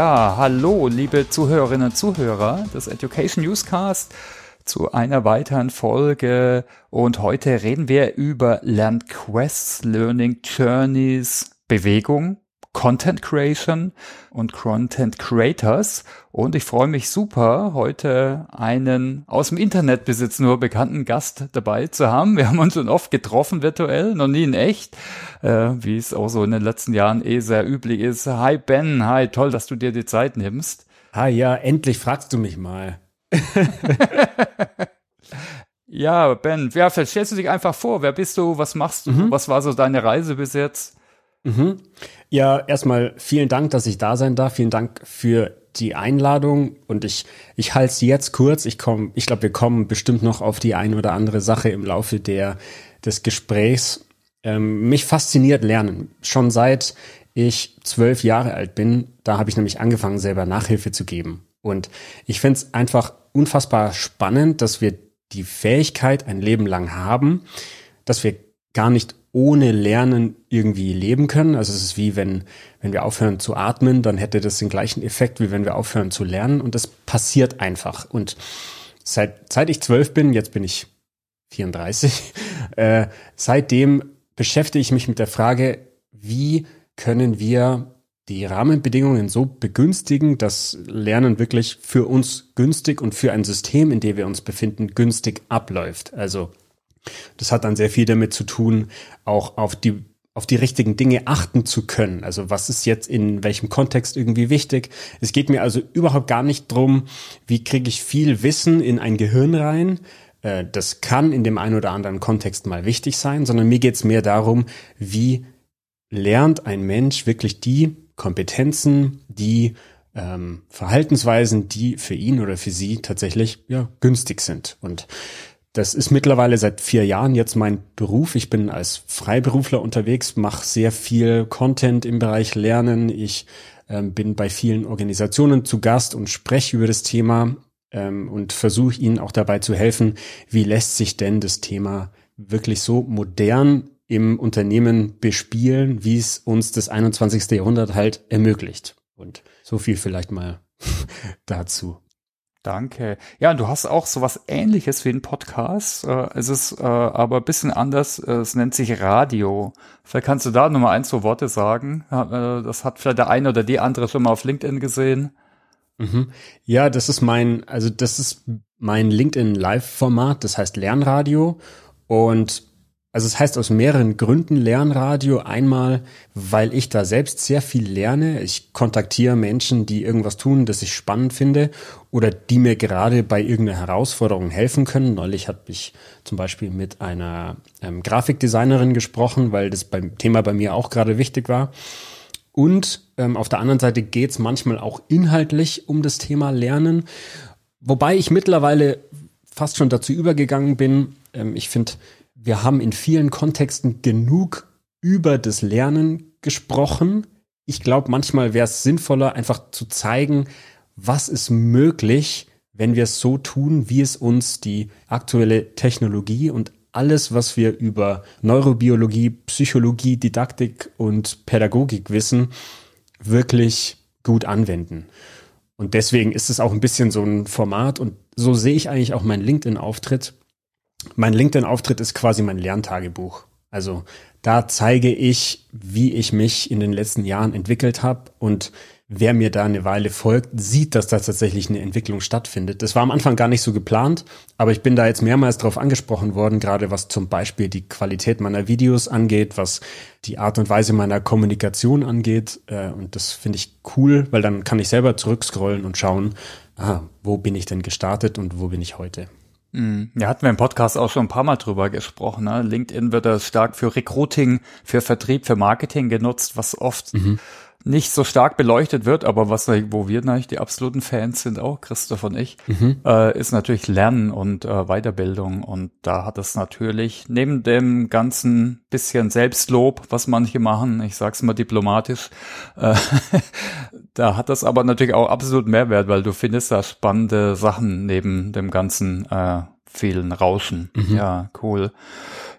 Ja, hallo, liebe Zuhörerinnen und Zuhörer des Education Newscast zu einer weiteren Folge. Und heute reden wir über Lernquests, Learning Journeys, Bewegung Content Creation und Content Creators. Und ich freue mich super, heute einen aus dem Internetbesitz nur bekannten Gast dabei zu haben. Wir haben uns schon oft getroffen virtuell, noch nie in echt, äh, wie es auch so in den letzten Jahren eh sehr üblich ist. Hi Ben, hi, toll, dass du dir die Zeit nimmst. Hi, ja, endlich fragst du mich mal. ja, Ben, ja, stellst du dich einfach vor. Wer bist du? Was machst du? Mhm. Was war so deine Reise bis jetzt? Mhm. Ja, erstmal vielen Dank, dass ich da sein darf. Vielen Dank für die Einladung und ich, ich halte es jetzt kurz. Ich komme, ich glaube, wir kommen bestimmt noch auf die ein oder andere Sache im Laufe der, des Gesprächs. Ähm, mich fasziniert Lernen. Schon seit ich zwölf Jahre alt bin, da habe ich nämlich angefangen, selber Nachhilfe zu geben. Und ich finde es einfach unfassbar spannend, dass wir die Fähigkeit ein Leben lang haben, dass wir gar nicht ohne Lernen irgendwie leben können. Also es ist wie wenn, wenn wir aufhören zu atmen, dann hätte das den gleichen Effekt, wie wenn wir aufhören zu lernen. Und das passiert einfach. Und seit, seit ich zwölf bin, jetzt bin ich 34, äh, seitdem beschäftige ich mich mit der Frage, wie können wir die Rahmenbedingungen so begünstigen, dass Lernen wirklich für uns günstig und für ein System, in dem wir uns befinden, günstig abläuft. Also das hat dann sehr viel damit zu tun, auch auf die auf die richtigen Dinge achten zu können. Also was ist jetzt in welchem Kontext irgendwie wichtig? Es geht mir also überhaupt gar nicht drum, wie kriege ich viel Wissen in ein Gehirn rein. Äh, das kann in dem einen oder anderen Kontext mal wichtig sein, sondern mir geht es mehr darum, wie lernt ein Mensch wirklich die Kompetenzen, die ähm, Verhaltensweisen, die für ihn oder für sie tatsächlich ja günstig sind. Und das ist mittlerweile seit vier Jahren jetzt mein Beruf. Ich bin als Freiberufler unterwegs, mache sehr viel Content im Bereich Lernen. Ich ähm, bin bei vielen Organisationen zu Gast und spreche über das Thema ähm, und versuche ihnen auch dabei zu helfen, wie lässt sich denn das Thema wirklich so modern im Unternehmen bespielen, wie es uns das 21. Jahrhundert halt ermöglicht. Und so viel vielleicht mal dazu. Danke. Ja, und du hast auch sowas ähnliches wie ein Podcast. Äh, es ist äh, aber ein bisschen anders. Äh, es nennt sich Radio. Vielleicht kannst du da nochmal ein, zwei Worte sagen. Das hat vielleicht der eine oder die andere schon mal auf LinkedIn gesehen. Mhm. Ja, das ist mein, also das ist mein LinkedIn Live-Format, das heißt Lernradio. Und also es heißt aus mehreren Gründen Lernradio. Einmal, weil ich da selbst sehr viel lerne. Ich kontaktiere Menschen, die irgendwas tun, das ich spannend finde oder die mir gerade bei irgendeiner Herausforderung helfen können. Neulich habe ich zum Beispiel mit einer ähm, Grafikdesignerin gesprochen, weil das beim Thema bei mir auch gerade wichtig war. Und ähm, auf der anderen Seite geht es manchmal auch inhaltlich um das Thema Lernen. Wobei ich mittlerweile fast schon dazu übergegangen bin. Ähm, ich finde, wir haben in vielen Kontexten genug über das Lernen gesprochen. Ich glaube, manchmal wäre es sinnvoller, einfach zu zeigen, was ist möglich, wenn wir es so tun, wie es uns die aktuelle Technologie und alles, was wir über Neurobiologie, Psychologie, Didaktik und Pädagogik wissen, wirklich gut anwenden. Und deswegen ist es auch ein bisschen so ein Format und so sehe ich eigentlich auch meinen LinkedIn-Auftritt mein LinkedIn-Auftritt ist quasi mein Lerntagebuch. Also da zeige ich, wie ich mich in den letzten Jahren entwickelt habe und wer mir da eine Weile folgt, sieht, dass da tatsächlich eine Entwicklung stattfindet. Das war am Anfang gar nicht so geplant, aber ich bin da jetzt mehrmals drauf angesprochen worden, gerade was zum Beispiel die Qualität meiner Videos angeht, was die Art und Weise meiner Kommunikation angeht. Äh, und das finde ich cool, weil dann kann ich selber zurückscrollen und schauen, ah, wo bin ich denn gestartet und wo bin ich heute. Mhm. Ja, hatten wir im Podcast auch schon ein paar Mal drüber gesprochen. Ne? LinkedIn wird da stark für Recruiting, für Vertrieb, für Marketing genutzt, was oft mhm nicht so stark beleuchtet wird, aber was wo wir natürlich die absoluten Fans sind, auch Christoph und ich, mhm. äh, ist natürlich Lernen und äh, Weiterbildung. Und da hat es natürlich neben dem ganzen bisschen Selbstlob, was manche machen, ich sag's mal diplomatisch, äh, da hat das aber natürlich auch absolut Mehrwert, weil du findest da spannende Sachen neben dem ganzen äh, vielen Rauschen. Mhm. Ja, cool.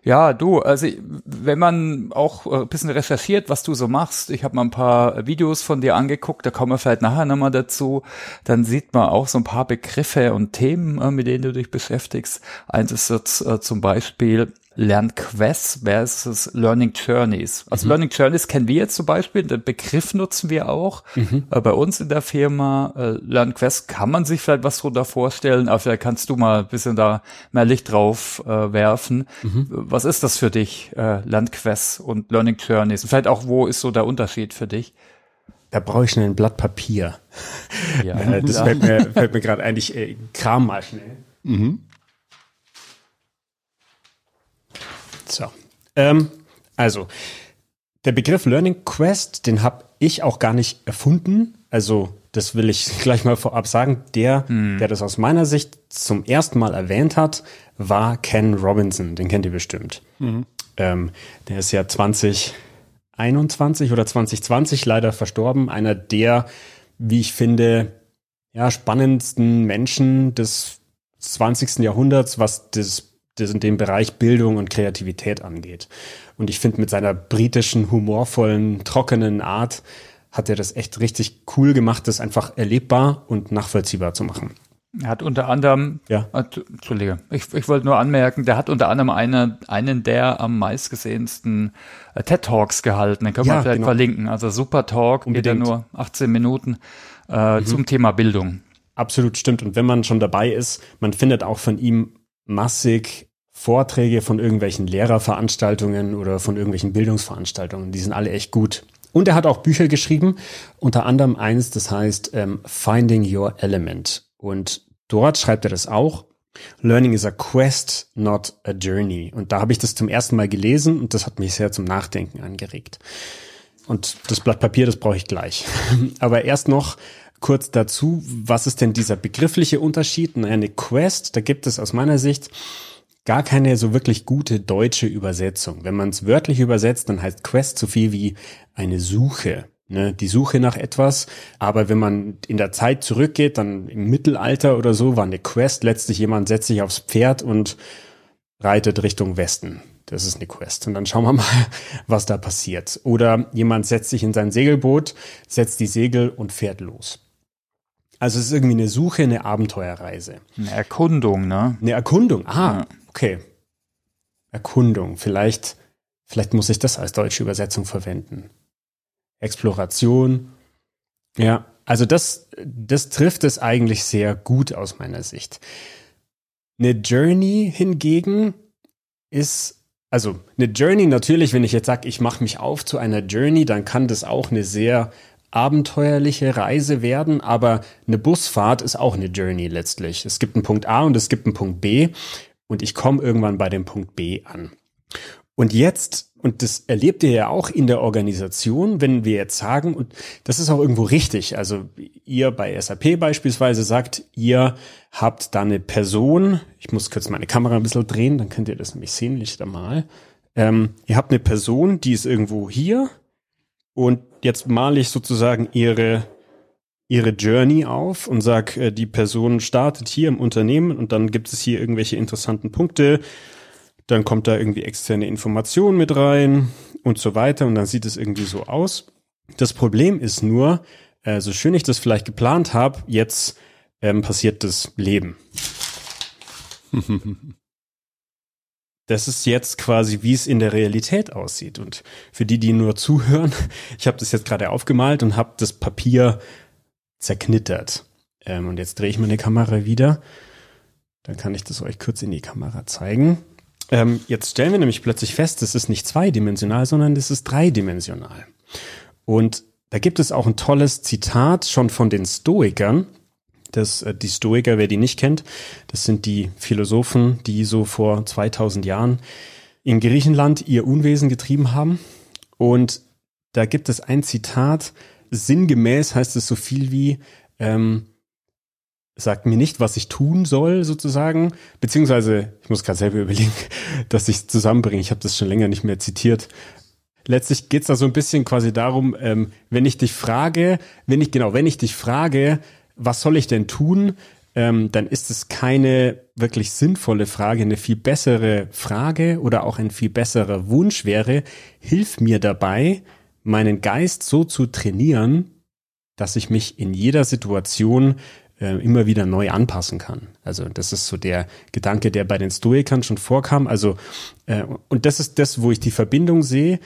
Ja, du, also wenn man auch ein bisschen recherchiert, was du so machst, ich habe mal ein paar Videos von dir angeguckt, da kommen wir vielleicht nachher nochmal dazu, dann sieht man auch so ein paar Begriffe und Themen, äh, mit denen du dich beschäftigst. Eins ist jetzt äh, zum Beispiel Lernquests versus Learning Journeys. Also mhm. Learning Journeys kennen wir jetzt zum Beispiel, den Begriff nutzen wir auch mhm. äh, bei uns in der Firma. Äh, Lernquests kann man sich vielleicht was drunter vorstellen, aber vielleicht kannst du mal ein bisschen da mehr Licht drauf äh, werfen. Mhm. Was ist das für dich, äh, Lernquests und Learning Journeys? Und vielleicht auch, wo ist so der Unterschied für dich? Da brauche ich schnell ein Blatt Papier. Ja, äh, das fällt mir, fällt mir gerade eigentlich, äh, Kram mal schnell. Mhm. So. Ähm, also, der Begriff Learning Quest, den habe ich auch gar nicht erfunden. Also, das will ich gleich mal vorab sagen. Der, hm. der das aus meiner Sicht zum ersten Mal erwähnt hat, war Ken Robinson. Den kennt ihr bestimmt. Mhm. Ähm, der ist ja 2021 oder 2020 leider verstorben. Einer der, wie ich finde, ja, spannendsten Menschen des 20. Jahrhunderts, was das das in dem Bereich Bildung und Kreativität angeht. Und ich finde, mit seiner britischen, humorvollen, trockenen Art hat er das echt richtig cool gemacht, das einfach erlebbar und nachvollziehbar zu machen. Er hat unter anderem, ja. Äh, Entschuldige, ich, ich wollte nur anmerken, der hat unter anderem eine, einen der am meistgesehensten äh, TED Talks gehalten. Den können ja, wir vielleicht genau. verlinken. Also super Talk, Unbedingt. geht ja nur 18 Minuten äh, mhm. zum Thema Bildung. Absolut stimmt. Und wenn man schon dabei ist, man findet auch von ihm massig Vorträge von irgendwelchen Lehrerveranstaltungen oder von irgendwelchen Bildungsveranstaltungen. Die sind alle echt gut. Und er hat auch Bücher geschrieben, unter anderem eins, das heißt ähm, Finding Your Element. Und dort schreibt er das auch. Learning is a quest, not a journey. Und da habe ich das zum ersten Mal gelesen und das hat mich sehr zum Nachdenken angeregt. Und das Blatt Papier, das brauche ich gleich. Aber erst noch kurz dazu, was ist denn dieser begriffliche Unterschied? Eine Quest, da gibt es aus meiner Sicht gar keine so wirklich gute deutsche Übersetzung. Wenn man es wörtlich übersetzt, dann heißt Quest so viel wie eine Suche. Ne, die Suche nach etwas. Aber wenn man in der Zeit zurückgeht, dann im Mittelalter oder so, war eine Quest letztlich jemand setzt sich aufs Pferd und reitet Richtung Westen. Das ist eine Quest. Und dann schauen wir mal, was da passiert. Oder jemand setzt sich in sein Segelboot, setzt die Segel und fährt los. Also es ist irgendwie eine Suche, eine Abenteuerreise. Eine Erkundung, ne? Eine Erkundung. Ah, ja. okay. Erkundung. Vielleicht, vielleicht muss ich das als deutsche Übersetzung verwenden. Exploration. Ja, also das, das trifft es eigentlich sehr gut aus meiner Sicht. Eine Journey hingegen ist, also eine Journey natürlich, wenn ich jetzt sage, ich mache mich auf zu einer Journey, dann kann das auch eine sehr abenteuerliche Reise werden, aber eine Busfahrt ist auch eine Journey letztlich. Es gibt einen Punkt A und es gibt einen Punkt B und ich komme irgendwann bei dem Punkt B an. Und jetzt, und das erlebt ihr ja auch in der Organisation, wenn wir jetzt sagen, und das ist auch irgendwo richtig, also ihr bei SAP beispielsweise sagt, ihr habt da eine Person, ich muss kurz meine Kamera ein bisschen drehen, dann könnt ihr das nämlich sehen, nicht einmal. Ähm, ihr habt eine Person, die ist irgendwo hier und jetzt male ich sozusagen ihre, ihre Journey auf und sag, äh, die Person startet hier im Unternehmen und dann gibt es hier irgendwelche interessanten Punkte. Dann kommt da irgendwie externe Information mit rein und so weiter und dann sieht es irgendwie so aus. Das Problem ist nur, äh, so schön ich das vielleicht geplant habe, jetzt ähm, passiert das Leben. das ist jetzt quasi, wie es in der Realität aussieht. Und für die, die nur zuhören, ich habe das jetzt gerade aufgemalt und habe das Papier zerknittert. Ähm, und jetzt drehe ich meine Kamera wieder. Dann kann ich das euch kurz in die Kamera zeigen. Ähm, jetzt stellen wir nämlich plötzlich fest, das ist nicht zweidimensional, sondern das ist dreidimensional. Und da gibt es auch ein tolles Zitat schon von den Stoikern, das, äh, die Stoiker, wer die nicht kennt, das sind die Philosophen, die so vor 2000 Jahren in Griechenland ihr Unwesen getrieben haben. Und da gibt es ein Zitat, sinngemäß heißt es so viel wie, ähm, sagt mir nicht, was ich tun soll, sozusagen. Beziehungsweise, ich muss gerade selber überlegen, dass ich es zusammenbringe. Ich habe das schon länger nicht mehr zitiert. Letztlich geht es da so ein bisschen quasi darum, ähm, wenn ich dich frage, wenn ich, genau, wenn ich dich frage, was soll ich denn tun? ähm, dann ist es keine wirklich sinnvolle Frage. Eine viel bessere Frage oder auch ein viel besserer Wunsch wäre, hilf mir dabei, meinen Geist so zu trainieren, dass ich mich in jeder Situation äh, immer wieder neu anpassen kann. Also das ist so der Gedanke, der bei den Stoikern schon vorkam. Also äh, und das ist das, wo ich die Verbindung sehe.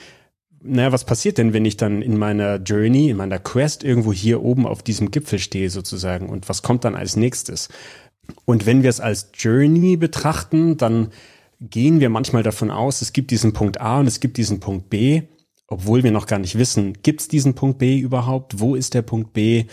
Naja, was passiert denn, wenn ich dann in meiner Journey, in meiner Quest irgendwo hier oben auf diesem Gipfel stehe sozusagen? Und was kommt dann als nächstes? Und wenn wir es als Journey betrachten, dann gehen wir manchmal davon aus, es gibt diesen Punkt A und es gibt diesen Punkt B, obwohl wir noch gar nicht wissen, gibt es diesen Punkt B überhaupt? Wo ist der Punkt B?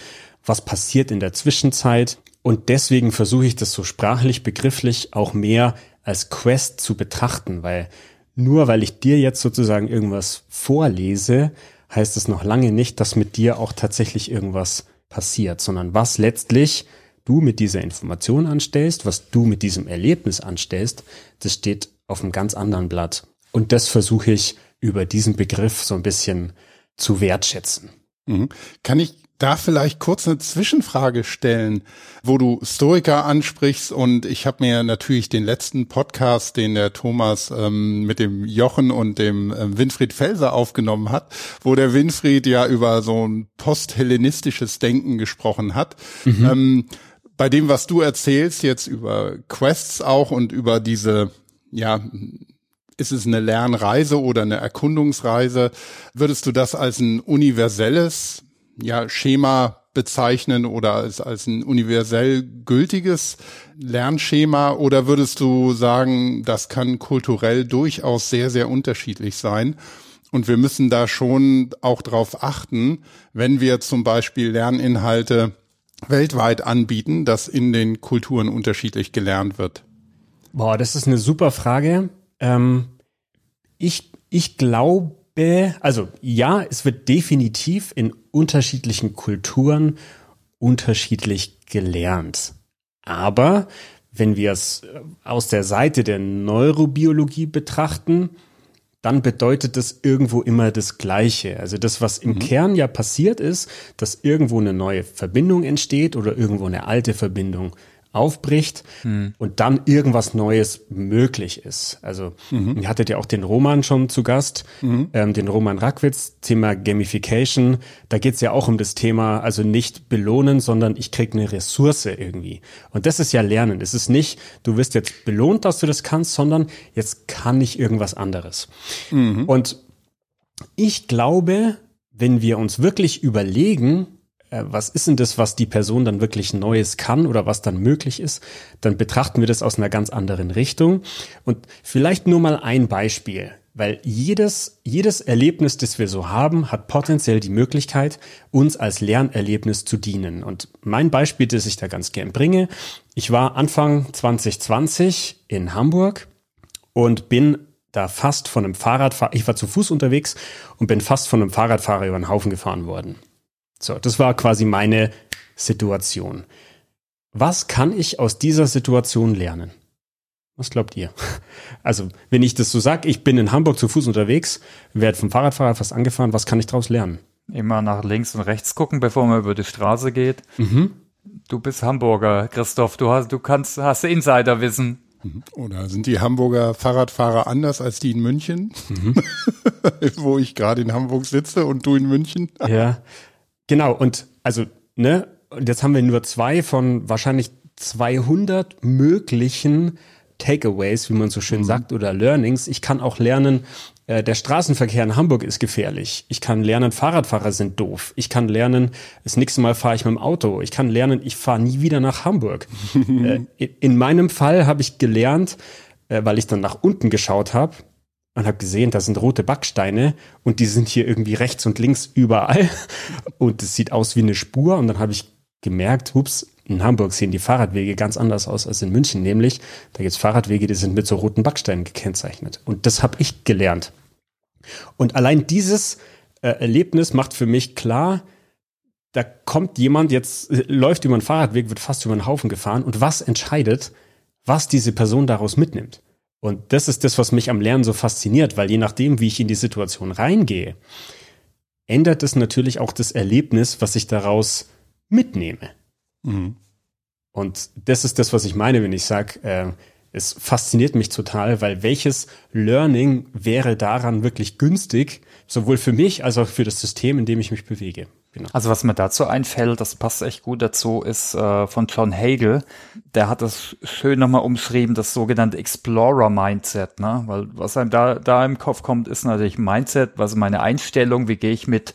Was passiert in der Zwischenzeit? Und deswegen versuche ich das so sprachlich, begrifflich auch mehr als Quest zu betrachten, weil nur weil ich dir jetzt sozusagen irgendwas vorlese, heißt es noch lange nicht, dass mit dir auch tatsächlich irgendwas passiert, sondern was letztlich du mit dieser Information anstellst, was du mit diesem Erlebnis anstellst, das steht auf einem ganz anderen Blatt. Und das versuche ich über diesen Begriff so ein bisschen zu wertschätzen. Mhm. Kann ich da vielleicht kurz eine Zwischenfrage stellen, wo du Stoiker ansprichst und ich habe mir natürlich den letzten Podcast, den der Thomas ähm, mit dem Jochen und dem ähm, Winfried Felser aufgenommen hat, wo der Winfried ja über so ein posthellenistisches Denken gesprochen hat. Mhm. Ähm, bei dem, was du erzählst, jetzt über Quests auch und über diese, ja, ist es eine Lernreise oder eine Erkundungsreise? Würdest du das als ein universelles ja, Schema bezeichnen oder als, als ein universell gültiges Lernschema oder würdest du sagen, das kann kulturell durchaus sehr, sehr unterschiedlich sein? Und wir müssen da schon auch drauf achten, wenn wir zum Beispiel Lerninhalte weltweit anbieten, dass in den Kulturen unterschiedlich gelernt wird? Boah, das ist eine super Frage. Ähm, ich, ich glaube, also ja, es wird definitiv in unterschiedlichen Kulturen unterschiedlich gelernt. Aber wenn wir es aus der Seite der Neurobiologie betrachten, dann bedeutet das irgendwo immer das Gleiche. Also das, was im mhm. Kern ja passiert ist, dass irgendwo eine neue Verbindung entsteht oder irgendwo eine alte Verbindung aufbricht hm. und dann irgendwas Neues möglich ist. Also mhm. ihr hattet ja auch den Roman schon zu Gast, mhm. ähm, den Roman Rackwitz, Thema Gamification. Da geht's ja auch um das Thema, also nicht belohnen, sondern ich krieg eine Ressource irgendwie. Und das ist ja Lernen. Es ist nicht, du wirst jetzt belohnt, dass du das kannst, sondern jetzt kann ich irgendwas anderes. Mhm. Und ich glaube, wenn wir uns wirklich überlegen, was ist denn das, was die Person dann wirklich Neues kann oder was dann möglich ist, dann betrachten wir das aus einer ganz anderen Richtung. Und vielleicht nur mal ein Beispiel, weil jedes, jedes Erlebnis, das wir so haben, hat potenziell die Möglichkeit, uns als Lernerlebnis zu dienen. Und mein Beispiel, das ich da ganz gern bringe, ich war Anfang 2020 in Hamburg und bin da fast von einem Fahrradfahrer, ich war zu Fuß unterwegs und bin fast von einem Fahrradfahrer über den Haufen gefahren worden. So, das war quasi meine Situation. Was kann ich aus dieser Situation lernen? Was glaubt ihr? Also, wenn ich das so sage, ich bin in Hamburg zu Fuß unterwegs, werde vom Fahrradfahrer fast angefahren, was kann ich daraus lernen? Immer nach links und rechts gucken, bevor man über die Straße geht. Mhm. Du bist Hamburger, Christoph, du hast, du kannst, hast Insiderwissen. Mhm. Oder sind die Hamburger Fahrradfahrer anders als die in München? Mhm. Wo ich gerade in Hamburg sitze und du in München? ja, Genau, und also, ne, und jetzt haben wir nur zwei von wahrscheinlich 200 möglichen Takeaways, wie man so schön mhm. sagt, oder Learnings. Ich kann auch lernen, äh, der Straßenverkehr in Hamburg ist gefährlich. Ich kann lernen, Fahrradfahrer sind doof. Ich kann lernen, das nächste Mal fahre ich mit dem Auto. Ich kann lernen, ich fahre nie wieder nach Hamburg. äh, in meinem Fall habe ich gelernt, äh, weil ich dann nach unten geschaut habe, und habe gesehen, da sind rote Backsteine und die sind hier irgendwie rechts und links überall und es sieht aus wie eine Spur und dann habe ich gemerkt, hups, in Hamburg sehen die Fahrradwege ganz anders aus als in München, nämlich da gibt's Fahrradwege, die sind mit so roten Backsteinen gekennzeichnet und das habe ich gelernt. Und allein dieses äh, Erlebnis macht für mich klar, da kommt jemand jetzt, äh, läuft über einen Fahrradweg, wird fast über einen Haufen gefahren und was entscheidet, was diese Person daraus mitnimmt. Und das ist das, was mich am Lernen so fasziniert, weil je nachdem, wie ich in die Situation reingehe, ändert es natürlich auch das Erlebnis, was ich daraus mitnehme. Mhm. Und das ist das, was ich meine, wenn ich sage, äh, es fasziniert mich total, weil welches Learning wäre daran wirklich günstig, sowohl für mich als auch für das System, in dem ich mich bewege. Genau. Also was mir dazu einfällt, das passt echt gut dazu, ist äh, von John Hagel. Der hat das schön nochmal umschrieben, das sogenannte Explorer-Mindset. Ne? Weil was einem da, da im Kopf kommt, ist natürlich Mindset, was ist meine Einstellung, wie gehe ich mit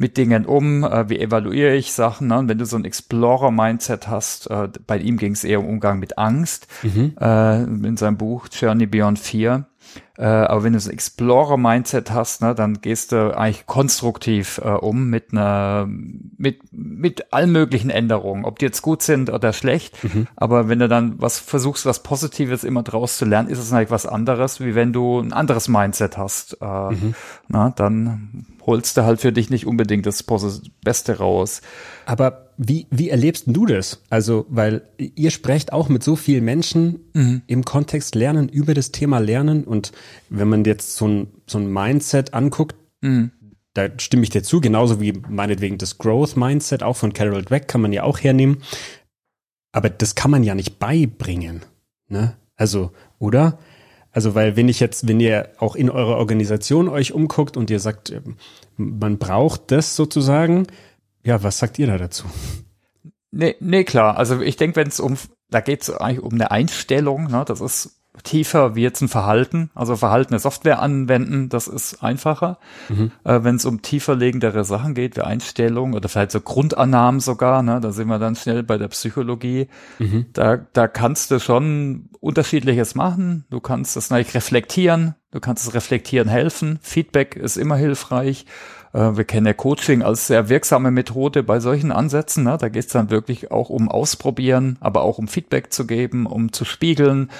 mit Dingen um, äh, wie evaluiere ich Sachen. Ne? Und wenn du so ein Explorer-Mindset hast, äh, bei ihm ging es eher um Umgang mit Angst, mhm. äh, in seinem Buch Journey Beyond Fear. Äh, aber wenn du so ein Explorer-Mindset hast, ne, dann gehst du eigentlich konstruktiv äh, um mit einer, mit, mit allen möglichen Änderungen, ob die jetzt gut sind oder schlecht. Mhm. Aber wenn du dann was versuchst, was Positives immer draus zu lernen, ist es eigentlich was anderes, wie wenn du ein anderes Mindset hast. Äh, mhm. na, dann holst du halt für dich nicht unbedingt das Beste raus. Aber wie, wie erlebst du das? Also, weil ihr sprecht auch mit so vielen Menschen mhm. im Kontext Lernen über das Thema Lernen und wenn man jetzt so ein, so ein Mindset anguckt, mhm. da stimme ich dir zu, genauso wie meinetwegen das Growth Mindset auch von Carol Dweck kann man ja auch hernehmen. Aber das kann man ja nicht beibringen. Ne? Also, oder? Also, weil wenn ich jetzt, wenn ihr auch in eurer Organisation euch umguckt und ihr sagt, ähm, man braucht das sozusagen, ja, was sagt ihr da dazu? Nee, nee, klar. Also ich denke, wenn es um, da geht es eigentlich um eine Einstellung, ne? das ist tiefer wie jetzt ein Verhalten. Also Verhalten der Software anwenden, das ist einfacher. Mhm. Äh, Wenn es um tiefer legendere Sachen geht, wie Einstellungen oder vielleicht so Grundannahmen sogar, ne, da sind wir dann schnell bei der Psychologie. Mhm. Da, da kannst du schon unterschiedliches machen. Du kannst das natürlich reflektieren. Du kannst es reflektieren helfen. Feedback ist immer hilfreich. Äh, wir kennen ja Coaching als sehr wirksame Methode bei solchen Ansätzen. Ne? Da geht es dann wirklich auch um Ausprobieren, aber auch um Feedback zu geben, um zu spiegeln,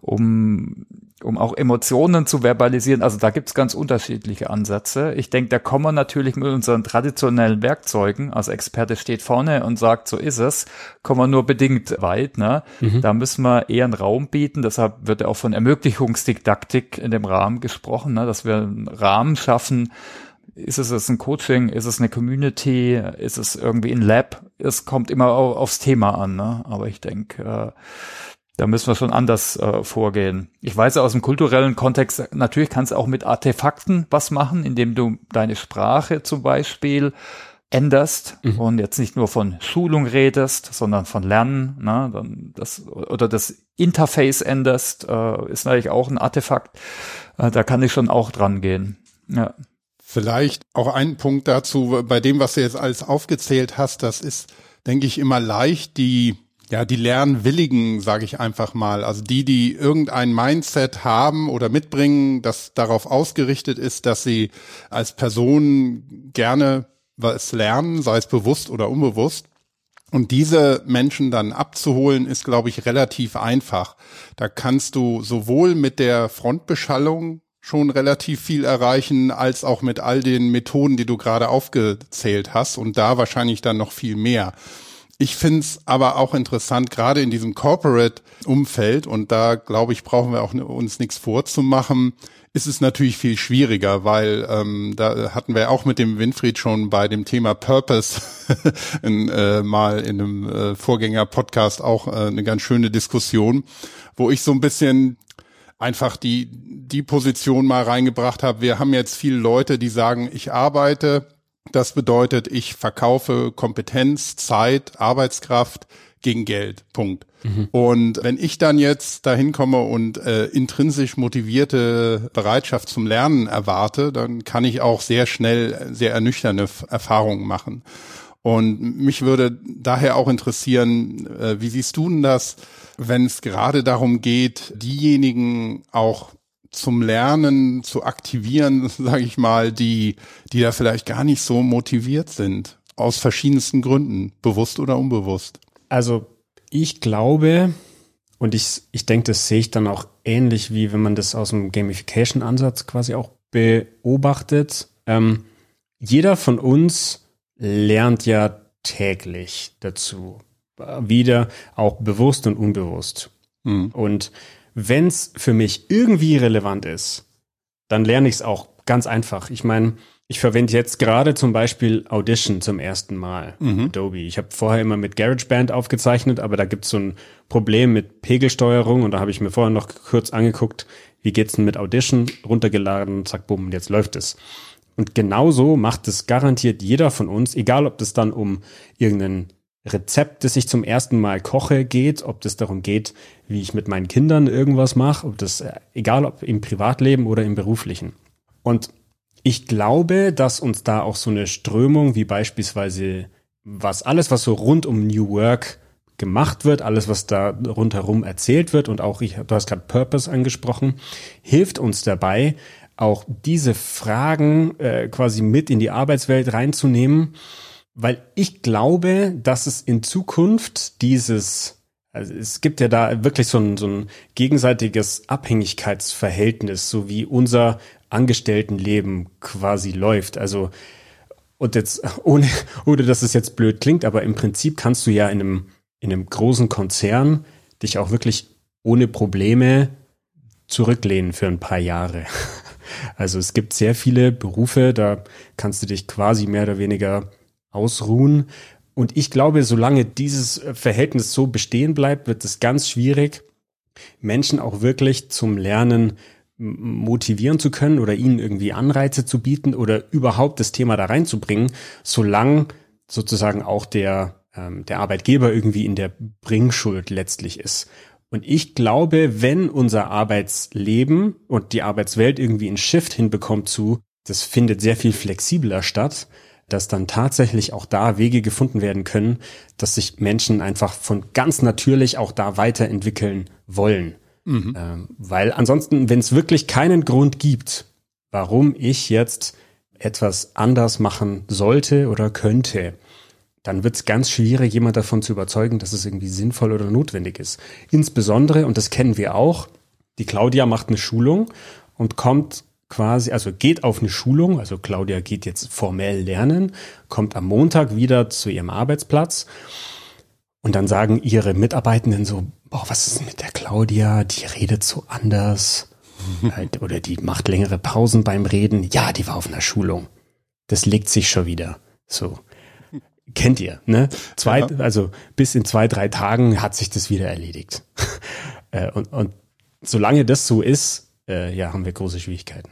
um um auch Emotionen zu verbalisieren. Also da gibt's ganz unterschiedliche Ansätze. Ich denke, da kommen wir natürlich mit unseren traditionellen Werkzeugen, also Experte steht vorne und sagt, so ist es, kommen wir nur bedingt weit. Ne? Mhm. Da müssen wir eher einen Raum bieten. Deshalb wird ja auch von Ermöglichungsdidaktik in dem Rahmen gesprochen, ne? dass wir einen Rahmen schaffen, ist es jetzt ein Coaching? Ist es eine Community? Ist es irgendwie ein Lab? Es kommt immer aufs Thema an, ne? Aber ich denke, äh, da müssen wir schon anders äh, vorgehen. Ich weiß aus dem kulturellen Kontext, natürlich kannst du auch mit Artefakten was machen, indem du deine Sprache zum Beispiel änderst mhm. und jetzt nicht nur von Schulung redest, sondern von Lernen, ne, dann das oder das Interface änderst, äh, ist natürlich auch ein Artefakt. Äh, da kann ich schon auch dran gehen. Ja. Vielleicht auch ein Punkt dazu, bei dem, was du jetzt alles aufgezählt hast, das ist, denke ich, immer leicht, die, ja, die Lernwilligen, sage ich einfach mal, also die, die irgendein Mindset haben oder mitbringen, das darauf ausgerichtet ist, dass sie als Person gerne was lernen, sei es bewusst oder unbewusst. Und diese Menschen dann abzuholen, ist, glaube ich, relativ einfach. Da kannst du sowohl mit der Frontbeschallung schon relativ viel erreichen, als auch mit all den Methoden, die du gerade aufgezählt hast und da wahrscheinlich dann noch viel mehr. Ich finde es aber auch interessant, gerade in diesem Corporate-Umfeld, und da glaube ich, brauchen wir auch uns nichts vorzumachen, ist es natürlich viel schwieriger, weil ähm, da hatten wir auch mit dem Winfried schon bei dem Thema Purpose in, äh, mal in einem äh, Vorgänger-Podcast auch äh, eine ganz schöne Diskussion, wo ich so ein bisschen einfach die, die Position mal reingebracht habe. Wir haben jetzt viele Leute, die sagen, ich arbeite. Das bedeutet, ich verkaufe Kompetenz, Zeit, Arbeitskraft gegen Geld. Punkt. Mhm. Und wenn ich dann jetzt dahin komme und äh, intrinsisch motivierte Bereitschaft zum Lernen erwarte, dann kann ich auch sehr schnell sehr ernüchternde Erfahrungen machen. Und mich würde daher auch interessieren, äh, wie siehst du denn das? wenn es gerade darum geht, diejenigen auch zum Lernen zu aktivieren, sage ich mal, die, die da vielleicht gar nicht so motiviert sind, aus verschiedensten Gründen, bewusst oder unbewusst. Also ich glaube, und ich, ich denke, das sehe ich dann auch ähnlich, wie wenn man das aus dem Gamification-Ansatz quasi auch beobachtet. Ähm, jeder von uns lernt ja täglich dazu wieder, auch bewusst und unbewusst. Mhm. Und wenn es für mich irgendwie relevant ist, dann lerne ich es auch ganz einfach. Ich meine, Ich verwende jetzt gerade zum Beispiel Audition zum ersten Mal, mhm. Adobe. Ich habe vorher immer mit GarageBand aufgezeichnet, aber da gibt es so ein Problem mit Pegelsteuerung und da habe ich mir vorher noch kurz angeguckt, wie geht's denn mit Audition, runtergeladen, zack, bumm, jetzt läuft es. Und genauso macht es garantiert jeder von uns, egal ob das dann um irgendein Rezept, das ich zum ersten Mal koche, geht, ob das darum geht, wie ich mit meinen Kindern irgendwas mache, ob das, äh, egal ob im Privatleben oder im beruflichen. Und ich glaube, dass uns da auch so eine Strömung wie beispielsweise was alles, was so rund um New Work gemacht wird, alles, was da rundherum erzählt wird und auch, ich, du hast gerade Purpose angesprochen, hilft uns dabei, auch diese Fragen äh, quasi mit in die Arbeitswelt reinzunehmen, weil ich glaube, dass es in Zukunft dieses, also es gibt ja da wirklich so ein, so ein gegenseitiges Abhängigkeitsverhältnis, so wie unser Angestelltenleben quasi läuft. Also, und jetzt, ohne, ohne dass es jetzt blöd klingt, aber im Prinzip kannst du ja in einem, in einem großen Konzern dich auch wirklich ohne Probleme zurücklehnen für ein paar Jahre. Also es gibt sehr viele Berufe, da kannst du dich quasi mehr oder weniger ausruhen. Und ich glaube, solange dieses Verhältnis so bestehen bleibt, wird es ganz schwierig, Menschen auch wirklich zum Lernen motivieren zu können oder ihnen irgendwie Anreize zu bieten oder überhaupt das Thema da reinzubringen, solange sozusagen auch der, ähm, der Arbeitgeber irgendwie in der Bringschuld letztlich ist. Und ich glaube, wenn unser Arbeitsleben und die Arbeitswelt irgendwie einen Shift hinbekommt zu, das findet sehr viel flexibler statt, dass dann tatsächlich auch da Wege gefunden werden können, dass sich Menschen einfach von ganz natürlich auch da weiterentwickeln wollen. Mhm. Ähm, weil ansonsten, wenn es wirklich keinen Grund gibt, warum ich jetzt etwas anders machen sollte oder könnte, dann wird es ganz schwierig, jemand davon zu überzeugen, dass es irgendwie sinnvoll oder notwendig ist. Insbesondere, und das kennen wir auch, die Claudia macht eine Schulung und kommt quasi, also geht auf eine Schulung, also Claudia geht jetzt formell lernen, kommt am Montag wieder zu ihrem Arbeitsplatz und dann sagen ihre Mitarbeitenden so, boah, was ist mit der Claudia? Die redet so anders. Halt, oder die macht längere Pausen beim Reden. Ja, die war auf einer Schulung. Das legt sich schon wieder. So. Kennt ihr, ne? Zwei, also bis in zwei, drei Tagen hat sich das wieder erledigt. Äh, und, und solange das so ist, äh, ja, haben wir große Schwierigkeiten.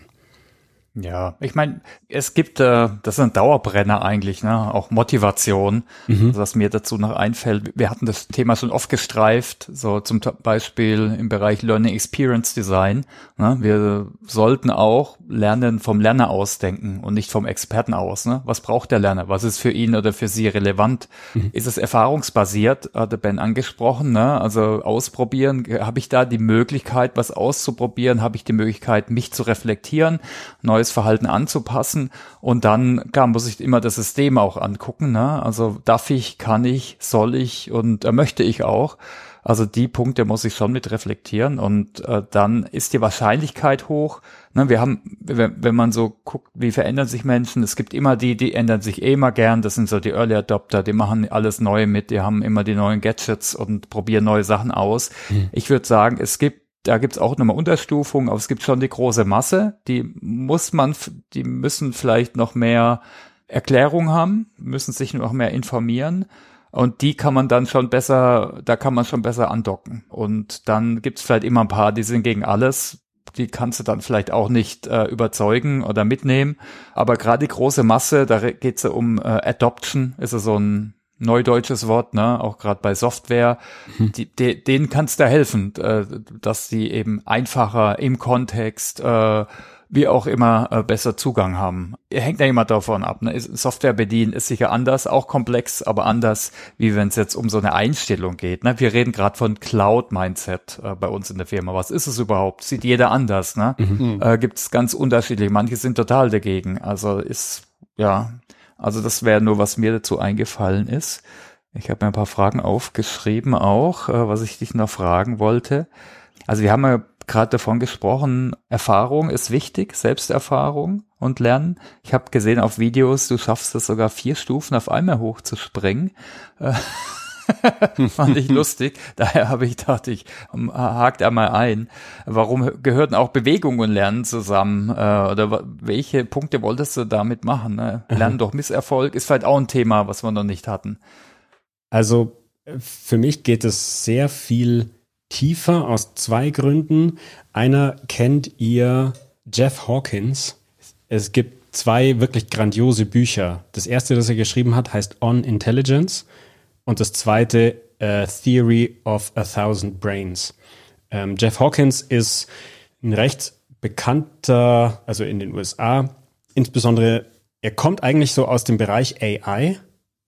Ja, ich meine, es gibt, äh, das ist ein Dauerbrenner eigentlich, ne? auch Motivation, mhm. also was mir dazu noch einfällt. Wir hatten das Thema schon oft gestreift, so zum Beispiel im Bereich Learning Experience Design. Ne? Wir sollten auch lernen vom Lerner ausdenken und nicht vom Experten aus. Ne? Was braucht der Lerner? Was ist für ihn oder für sie relevant? Mhm. Ist es erfahrungsbasiert, hatte Ben angesprochen, ne? also ausprobieren. Habe ich da die Möglichkeit, was auszuprobieren? Habe ich die Möglichkeit, mich zu reflektieren? Neues neues Verhalten anzupassen. Und dann, klar, muss ich immer das System auch angucken. Ne? Also darf ich, kann ich, soll ich und äh, möchte ich auch. Also die Punkte muss ich schon mit reflektieren und äh, dann ist die Wahrscheinlichkeit hoch. Ne, wir haben, wenn, wenn man so guckt, wie verändern sich Menschen, es gibt immer die, die ändern sich eh immer gern. Das sind so die Early Adopter, die machen alles neu mit, die haben immer die neuen Gadgets und probieren neue Sachen aus. Mhm. Ich würde sagen, es gibt da gibt's auch nochmal Unterstufungen, aber es gibt schon die große Masse, die muss man, die müssen vielleicht noch mehr Erklärung haben, müssen sich noch mehr informieren. Und die kann man dann schon besser, da kann man schon besser andocken. Und dann gibt's vielleicht immer ein paar, die sind gegen alles. Die kannst du dann vielleicht auch nicht äh, überzeugen oder mitnehmen. Aber gerade die große Masse, da geht's ja um äh, Adoption, ist ja so ein neudeutsches Wort, ne, auch gerade bei Software, mhm. die, de, denen kannst du helfen, äh, dass die eben einfacher im Kontext, äh, wie auch immer, äh, besser Zugang haben. Hängt ja immer davon ab. Ne? Software bedienen ist sicher anders, auch komplex, aber anders, wie wenn es jetzt um so eine Einstellung geht. Ne? Wir reden gerade von Cloud-Mindset äh, bei uns in der Firma. Was ist es überhaupt? Sieht jeder anders. Ne? Mhm. Äh, Gibt es ganz unterschiedlich. Manche sind total dagegen. Also ist ja also das wäre nur, was mir dazu eingefallen ist. Ich habe mir ein paar Fragen aufgeschrieben auch, äh, was ich dich noch fragen wollte. Also wir haben ja gerade davon gesprochen, Erfahrung ist wichtig, Selbsterfahrung und Lernen. Ich habe gesehen auf Videos, du schaffst es sogar vier Stufen auf einmal hochzuspringen. Fand ich lustig. Daher habe ich gedacht, ich ähm, hakt einmal ein. Warum gehörten auch Bewegung und Lernen zusammen? Äh, oder welche Punkte wolltest du damit machen? Ne? Lernen durch Misserfolg ist vielleicht auch ein Thema, was wir noch nicht hatten. Also für mich geht es sehr viel tiefer aus zwei Gründen. Einer kennt ihr Jeff Hawkins. Es gibt zwei wirklich grandiose Bücher. Das erste, das er geschrieben hat, heißt On Intelligence und das zweite uh, Theory of a Thousand Brains. Ähm, Jeff Hawkins ist ein recht bekannter, also in den USA, insbesondere, er kommt eigentlich so aus dem Bereich AI,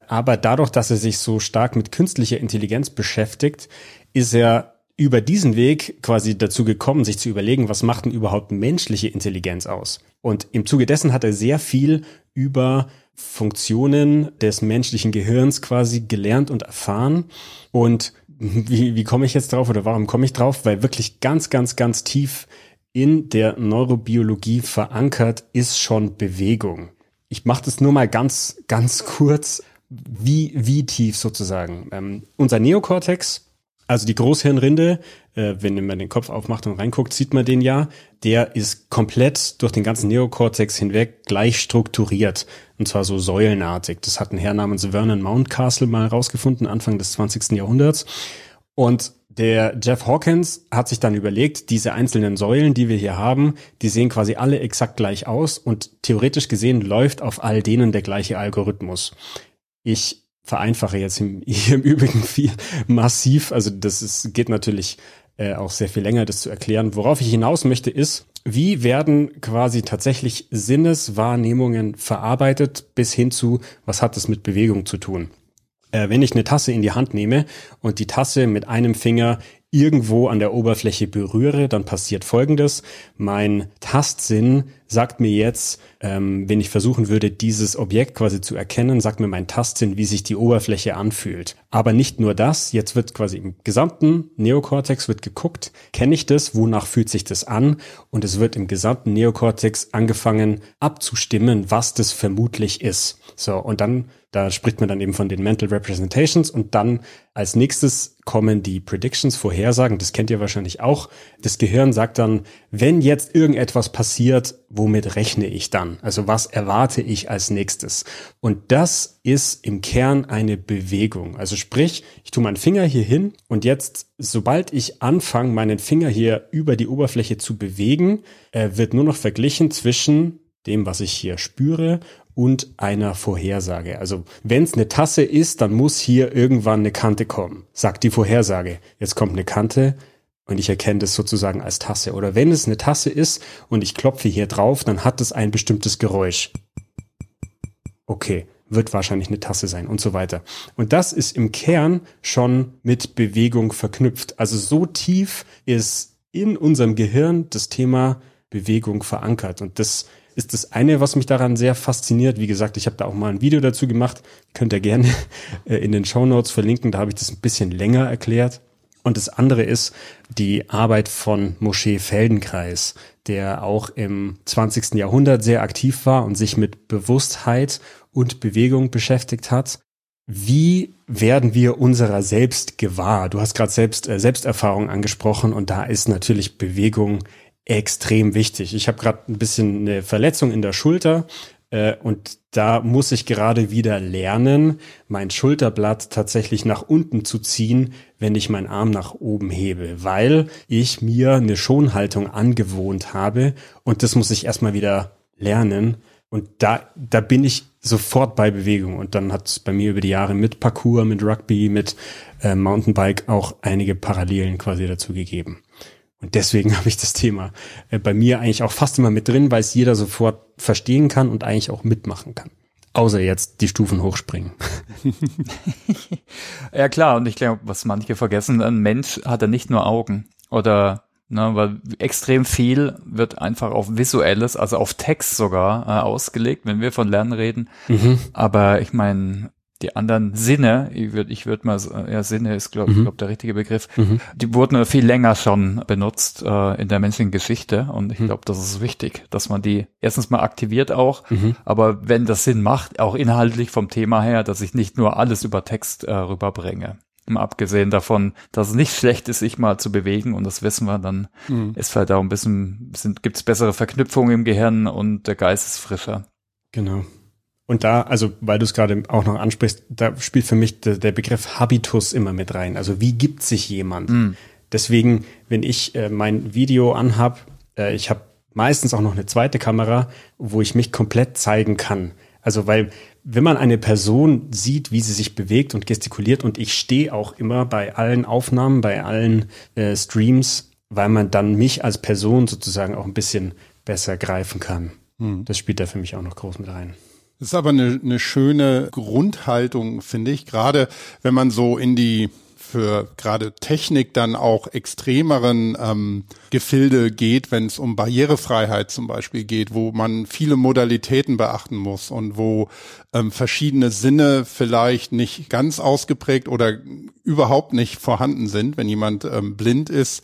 aber dadurch, dass er sich so stark mit künstlicher Intelligenz beschäftigt, ist er über diesen Weg quasi dazu gekommen, sich zu überlegen, was macht denn überhaupt menschliche Intelligenz aus? Und im Zuge dessen hat er sehr viel über Funktionen des menschlichen Gehirns quasi gelernt und erfahren. Und wie, wie komme ich jetzt drauf oder warum komme ich drauf? Weil wirklich ganz, ganz, ganz tief in der Neurobiologie verankert ist schon Bewegung. Ich mache das nur mal ganz, ganz kurz, wie, wie tief sozusagen. Ähm, unser Neokortex also die Großhirnrinde, äh, wenn man den Kopf aufmacht und reinguckt, sieht man den ja. Der ist komplett durch den ganzen Neokortex hinweg gleich strukturiert. Und zwar so säulenartig. Das hat ein Herr namens Vernon Mountcastle mal rausgefunden, Anfang des 20. Jahrhunderts. Und der Jeff Hawkins hat sich dann überlegt, diese einzelnen Säulen, die wir hier haben, die sehen quasi alle exakt gleich aus und theoretisch gesehen läuft auf all denen der gleiche Algorithmus. Ich vereinfache jetzt im, hier im Übrigen viel massiv. Also das ist, geht natürlich äh, auch sehr viel länger, das zu erklären. Worauf ich hinaus möchte, ist, wie werden quasi tatsächlich Sinneswahrnehmungen verarbeitet bis hin zu, was hat das mit Bewegung zu tun? Äh, wenn ich eine Tasse in die Hand nehme und die Tasse mit einem Finger irgendwo an der Oberfläche berühre, dann passiert Folgendes. Mein Tastsinn sagt mir jetzt, ähm, wenn ich versuchen würde, dieses Objekt quasi zu erkennen, sagt mir mein Tastsinn, wie sich die Oberfläche anfühlt. Aber nicht nur das, jetzt wird quasi im gesamten Neokortex wird geguckt, kenne ich das, wonach fühlt sich das an? Und es wird im gesamten Neokortex angefangen abzustimmen, was das vermutlich ist. So, und dann da spricht man dann eben von den Mental Representations und dann als nächstes kommen die Predictions, Vorhersagen. Das kennt ihr wahrscheinlich auch. Das Gehirn sagt dann, wenn jetzt irgendetwas passiert, womit rechne ich dann? Also was erwarte ich als nächstes? Und das ist im Kern eine Bewegung. Also sprich, ich tue meinen Finger hier hin und jetzt, sobald ich anfange, meinen Finger hier über die Oberfläche zu bewegen, äh, wird nur noch verglichen zwischen dem, was ich hier spüre und einer Vorhersage. Also wenn es eine Tasse ist, dann muss hier irgendwann eine Kante kommen, sagt die Vorhersage. Jetzt kommt eine Kante und ich erkenne das sozusagen als Tasse. Oder wenn es eine Tasse ist und ich klopfe hier drauf, dann hat es ein bestimmtes Geräusch. Okay, wird wahrscheinlich eine Tasse sein und so weiter. Und das ist im Kern schon mit Bewegung verknüpft. Also so tief ist in unserem Gehirn das Thema Bewegung verankert. Und das ist das eine, was mich daran sehr fasziniert. Wie gesagt, ich habe da auch mal ein Video dazu gemacht. Könnt ihr gerne äh, in den Show Notes verlinken. Da habe ich das ein bisschen länger erklärt. Und das andere ist die Arbeit von Moschee Feldenkreis, der auch im 20. Jahrhundert sehr aktiv war und sich mit Bewusstheit und Bewegung beschäftigt hat. Wie werden wir unserer selbst gewahr? Du hast gerade selbst äh, Selbsterfahrung angesprochen und da ist natürlich Bewegung extrem wichtig. Ich habe gerade ein bisschen eine Verletzung in der Schulter äh, und da muss ich gerade wieder lernen, mein Schulterblatt tatsächlich nach unten zu ziehen, wenn ich meinen Arm nach oben hebe, weil ich mir eine Schonhaltung angewohnt habe und das muss ich erstmal wieder lernen. Und da, da bin ich sofort bei Bewegung. Und dann hat es bei mir über die Jahre mit Parkour, mit Rugby, mit äh, Mountainbike auch einige Parallelen quasi dazu gegeben. Und deswegen habe ich das Thema äh, bei mir eigentlich auch fast immer mit drin, weil es jeder sofort verstehen kann und eigentlich auch mitmachen kann. Außer jetzt die Stufen hochspringen. ja klar, und ich glaube, was manche vergessen, ein Mensch hat ja nicht nur Augen oder Ne, weil extrem viel wird einfach auf Visuelles, also auf Text sogar äh, ausgelegt, wenn wir von Lernen reden. Mhm. Aber ich meine, die anderen Sinne, ich würde ich würd mal, ja, Sinne ist, glaube mhm. glaub, der richtige Begriff, mhm. die wurden viel länger schon benutzt äh, in der menschlichen Geschichte und ich mhm. glaube, das ist wichtig, dass man die erstens mal aktiviert auch, mhm. aber wenn das Sinn macht, auch inhaltlich vom Thema her, dass ich nicht nur alles über Text äh, rüberbringe. Mal abgesehen davon, dass es nicht schlecht ist, sich mal zu bewegen und das wissen wir, dann mhm. ist halt auch ein bisschen, sind, gibt's bessere Verknüpfungen im Gehirn und der Geist ist frischer. Genau. Und da, also weil du es gerade auch noch ansprichst, da spielt für mich der, der, Begriff Habitus immer mit rein. Also wie gibt sich jemand? Mm. Deswegen, wenn ich äh, mein Video anhab, äh, ich habe meistens auch noch eine zweite Kamera, wo ich mich komplett zeigen kann. Also weil wenn man eine Person sieht, wie sie sich bewegt und gestikuliert, und ich stehe auch immer bei allen Aufnahmen, bei allen äh, Streams, weil man dann mich als Person sozusagen auch ein bisschen besser greifen kann. Mhm. Das spielt da für mich auch noch groß mit rein. Das ist aber eine, eine schöne Grundhaltung, finde ich, gerade wenn man so in die für gerade Technik dann auch extremeren ähm, Gefilde geht, wenn es um Barrierefreiheit zum Beispiel geht, wo man viele Modalitäten beachten muss und wo ähm, verschiedene Sinne vielleicht nicht ganz ausgeprägt oder überhaupt nicht vorhanden sind. Wenn jemand ähm, blind ist,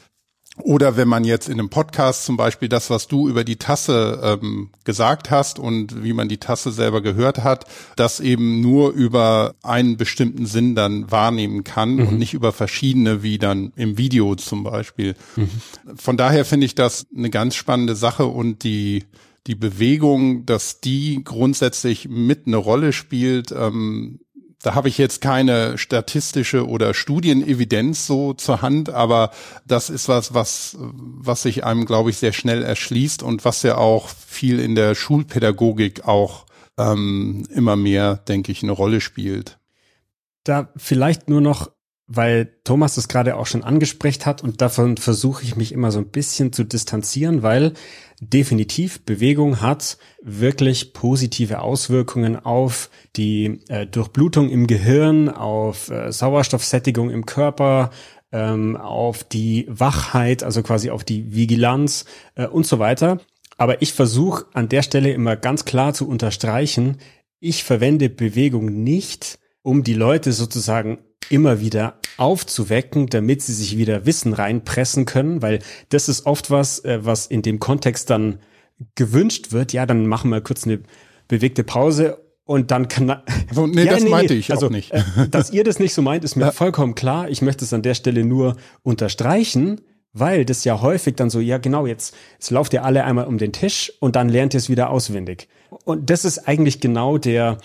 oder wenn man jetzt in einem Podcast zum Beispiel das, was du über die Tasse ähm, gesagt hast und wie man die Tasse selber gehört hat, das eben nur über einen bestimmten Sinn dann wahrnehmen kann mhm. und nicht über verschiedene, wie dann im Video zum Beispiel. Mhm. Von daher finde ich das eine ganz spannende Sache und die die Bewegung, dass die grundsätzlich mit eine Rolle spielt, ähm, da habe ich jetzt keine statistische oder Studienevidenz so zur Hand, aber das ist was, was, was sich einem, glaube ich, sehr schnell erschließt und was ja auch viel in der Schulpädagogik auch ähm, immer mehr, denke ich, eine Rolle spielt. Da vielleicht nur noch weil Thomas das gerade auch schon angesprochen hat und davon versuche ich mich immer so ein bisschen zu distanzieren, weil definitiv Bewegung hat wirklich positive Auswirkungen auf die äh, Durchblutung im Gehirn, auf äh, Sauerstoffsättigung im Körper, ähm, auf die Wachheit, also quasi auf die Vigilanz äh, und so weiter. Aber ich versuche an der Stelle immer ganz klar zu unterstreichen, ich verwende Bewegung nicht, um die Leute sozusagen immer wieder aufzuwecken, damit sie sich wieder Wissen reinpressen können, weil das ist oft was, äh, was in dem Kontext dann gewünscht wird. Ja, dann machen wir kurz eine bewegte Pause und dann kann also, nee, ja, das nee, meinte ich also, auch nicht. Äh, dass ihr das nicht so meint, ist mir ja. vollkommen klar. Ich möchte es an der Stelle nur unterstreichen, weil das ja häufig dann so, ja genau, jetzt, jetzt lauft ihr alle einmal um den Tisch und dann lernt ihr es wieder auswendig. Und das ist eigentlich genau der,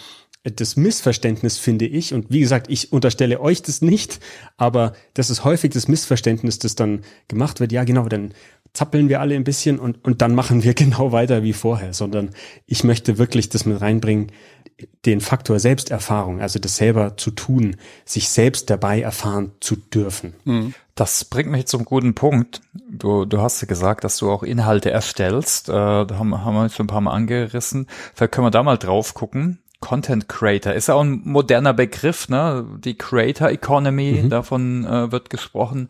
das Missverständnis, finde ich, und wie gesagt, ich unterstelle euch das nicht, aber das ist häufig das Missverständnis, das dann gemacht wird, ja genau, dann zappeln wir alle ein bisschen und, und dann machen wir genau weiter wie vorher, sondern ich möchte wirklich das mit reinbringen, den Faktor Selbsterfahrung, also das selber zu tun, sich selbst dabei erfahren zu dürfen. Mhm. Das bringt mich zum guten Punkt. Du, du hast ja gesagt, dass du auch Inhalte erstellst. Äh, da haben, haben wir schon ein paar Mal angerissen. Vielleicht können wir da mal drauf gucken. Content Creator ist ja auch ein moderner Begriff, ne? Die Creator Economy, mhm. davon äh, wird gesprochen.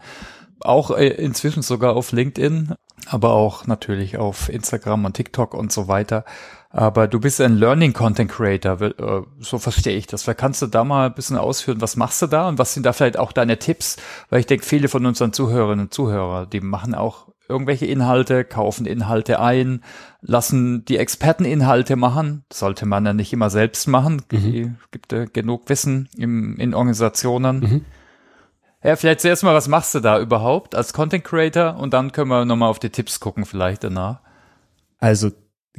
Auch äh, inzwischen sogar auf LinkedIn, aber auch natürlich auf Instagram und TikTok und so weiter. Aber du bist ein Learning Content Creator, äh, so verstehe ich das. Vielleicht kannst du da mal ein bisschen ausführen, was machst du da und was sind da vielleicht auch deine Tipps? Weil ich denke, viele von unseren Zuhörerinnen und Zuhörern, die machen auch irgendwelche Inhalte, kaufen Inhalte ein, lassen die Experten Inhalte machen. sollte man ja nicht immer selbst machen. Mhm. Gibt ja genug Wissen im, in Organisationen. Mhm. Ja, vielleicht zuerst mal, was machst du da überhaupt als Content Creator? Und dann können wir nochmal auf die Tipps gucken vielleicht danach. Also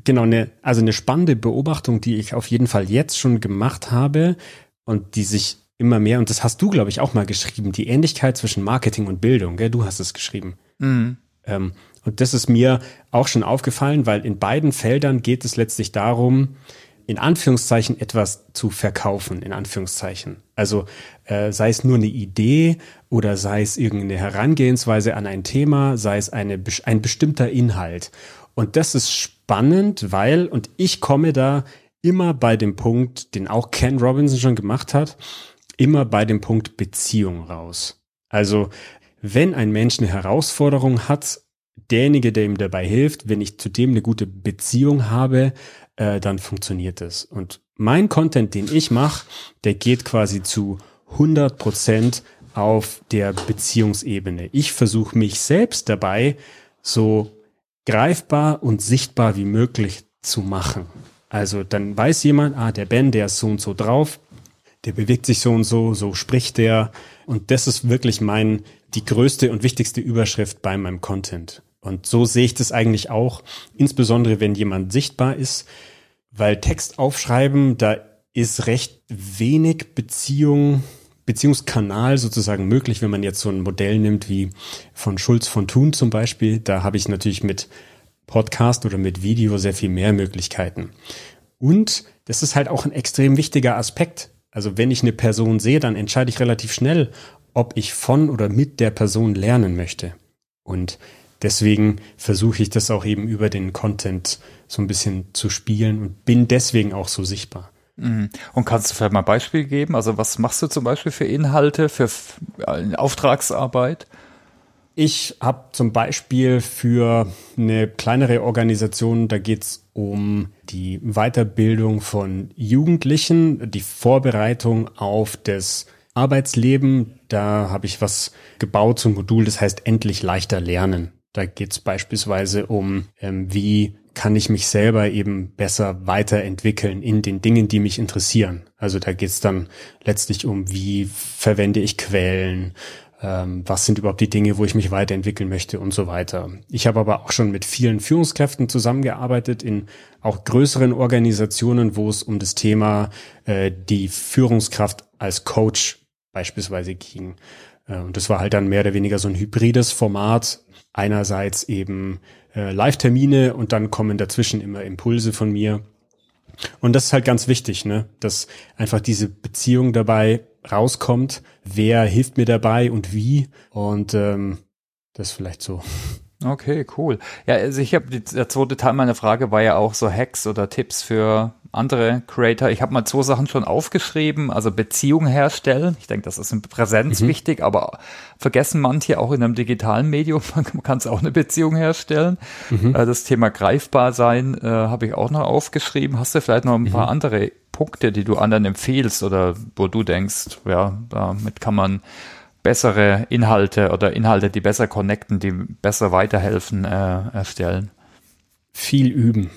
genau, eine, also eine spannende Beobachtung, die ich auf jeden Fall jetzt schon gemacht habe und die sich immer mehr, und das hast du, glaube ich, auch mal geschrieben, die Ähnlichkeit zwischen Marketing und Bildung, gell? Du hast es geschrieben. Mhm. Ähm, und das ist mir auch schon aufgefallen, weil in beiden Feldern geht es letztlich darum, in Anführungszeichen etwas zu verkaufen, in Anführungszeichen. Also äh, sei es nur eine Idee oder sei es irgendeine Herangehensweise an ein Thema, sei es eine, ein bestimmter Inhalt. Und das ist spannend, weil, und ich komme da immer bei dem Punkt, den auch Ken Robinson schon gemacht hat, immer bei dem Punkt Beziehung raus. Also wenn ein Mensch eine Herausforderung hat, derjenige, der ihm dabei hilft, wenn ich zu dem eine gute Beziehung habe, äh, dann funktioniert es. Und mein Content, den ich mache, der geht quasi zu 100 Prozent auf der Beziehungsebene. Ich versuche mich selbst dabei so greifbar und sichtbar wie möglich zu machen. Also dann weiß jemand, ah, der Ben, der ist so und so drauf, der bewegt sich so und so, so spricht der. Und das ist wirklich mein, die größte und wichtigste Überschrift bei meinem Content. Und so sehe ich das eigentlich auch, insbesondere wenn jemand sichtbar ist, weil Text aufschreiben, da ist recht wenig Beziehung, Beziehungskanal sozusagen möglich, wenn man jetzt so ein Modell nimmt wie von Schulz von Thun zum Beispiel. Da habe ich natürlich mit Podcast oder mit Video sehr viel mehr Möglichkeiten. Und das ist halt auch ein extrem wichtiger Aspekt. Also wenn ich eine Person sehe, dann entscheide ich relativ schnell, ob ich von oder mit der Person lernen möchte. Und deswegen versuche ich das auch eben über den Content so ein bisschen zu spielen und bin deswegen auch so sichtbar. Mhm. Und kannst du vielleicht mal ein Beispiel geben? Also was machst du zum Beispiel für Inhalte, für Auftragsarbeit? Ich habe zum Beispiel für eine kleinere Organisation, da geht's um die Weiterbildung von Jugendlichen, die Vorbereitung auf das Arbeitsleben. Da habe ich was gebaut zum Modul, das heißt endlich leichter lernen. Da geht's beispielsweise um, ähm, wie kann ich mich selber eben besser weiterentwickeln in den Dingen, die mich interessieren. Also da geht's dann letztlich um, wie verwende ich Quellen, ähm, was sind überhaupt die Dinge, wo ich mich weiterentwickeln möchte und so weiter. Ich habe aber auch schon mit vielen Führungskräften zusammengearbeitet in auch größeren Organisationen, wo es um das Thema äh, die Führungskraft als Coach beispielsweise ging. Äh, und das war halt dann mehr oder weniger so ein hybrides Format. Einerseits eben äh, Live-Termine und dann kommen dazwischen immer Impulse von mir. Und das ist halt ganz wichtig, ne? dass einfach diese Beziehung dabei rauskommt, wer hilft mir dabei und wie. Und ähm, das vielleicht so. Okay, cool. Ja, also ich habe der zweite Teil meiner Frage war ja auch so Hacks oder Tipps für andere Creator. Ich habe mal zwei Sachen schon aufgeschrieben, also Beziehung herstellen. Ich denke, das ist in Präsenz mhm. wichtig, aber vergessen manche auch in einem digitalen Medium. Man kann es auch eine Beziehung herstellen. Mhm. Äh, das Thema greifbar sein äh, habe ich auch noch aufgeschrieben. Hast du vielleicht noch ein mhm. paar andere Punkte, die du anderen empfiehlst oder wo du denkst, ja, damit kann man bessere Inhalte oder Inhalte, die besser connecten, die besser weiterhelfen, äh, erstellen? Viel üben.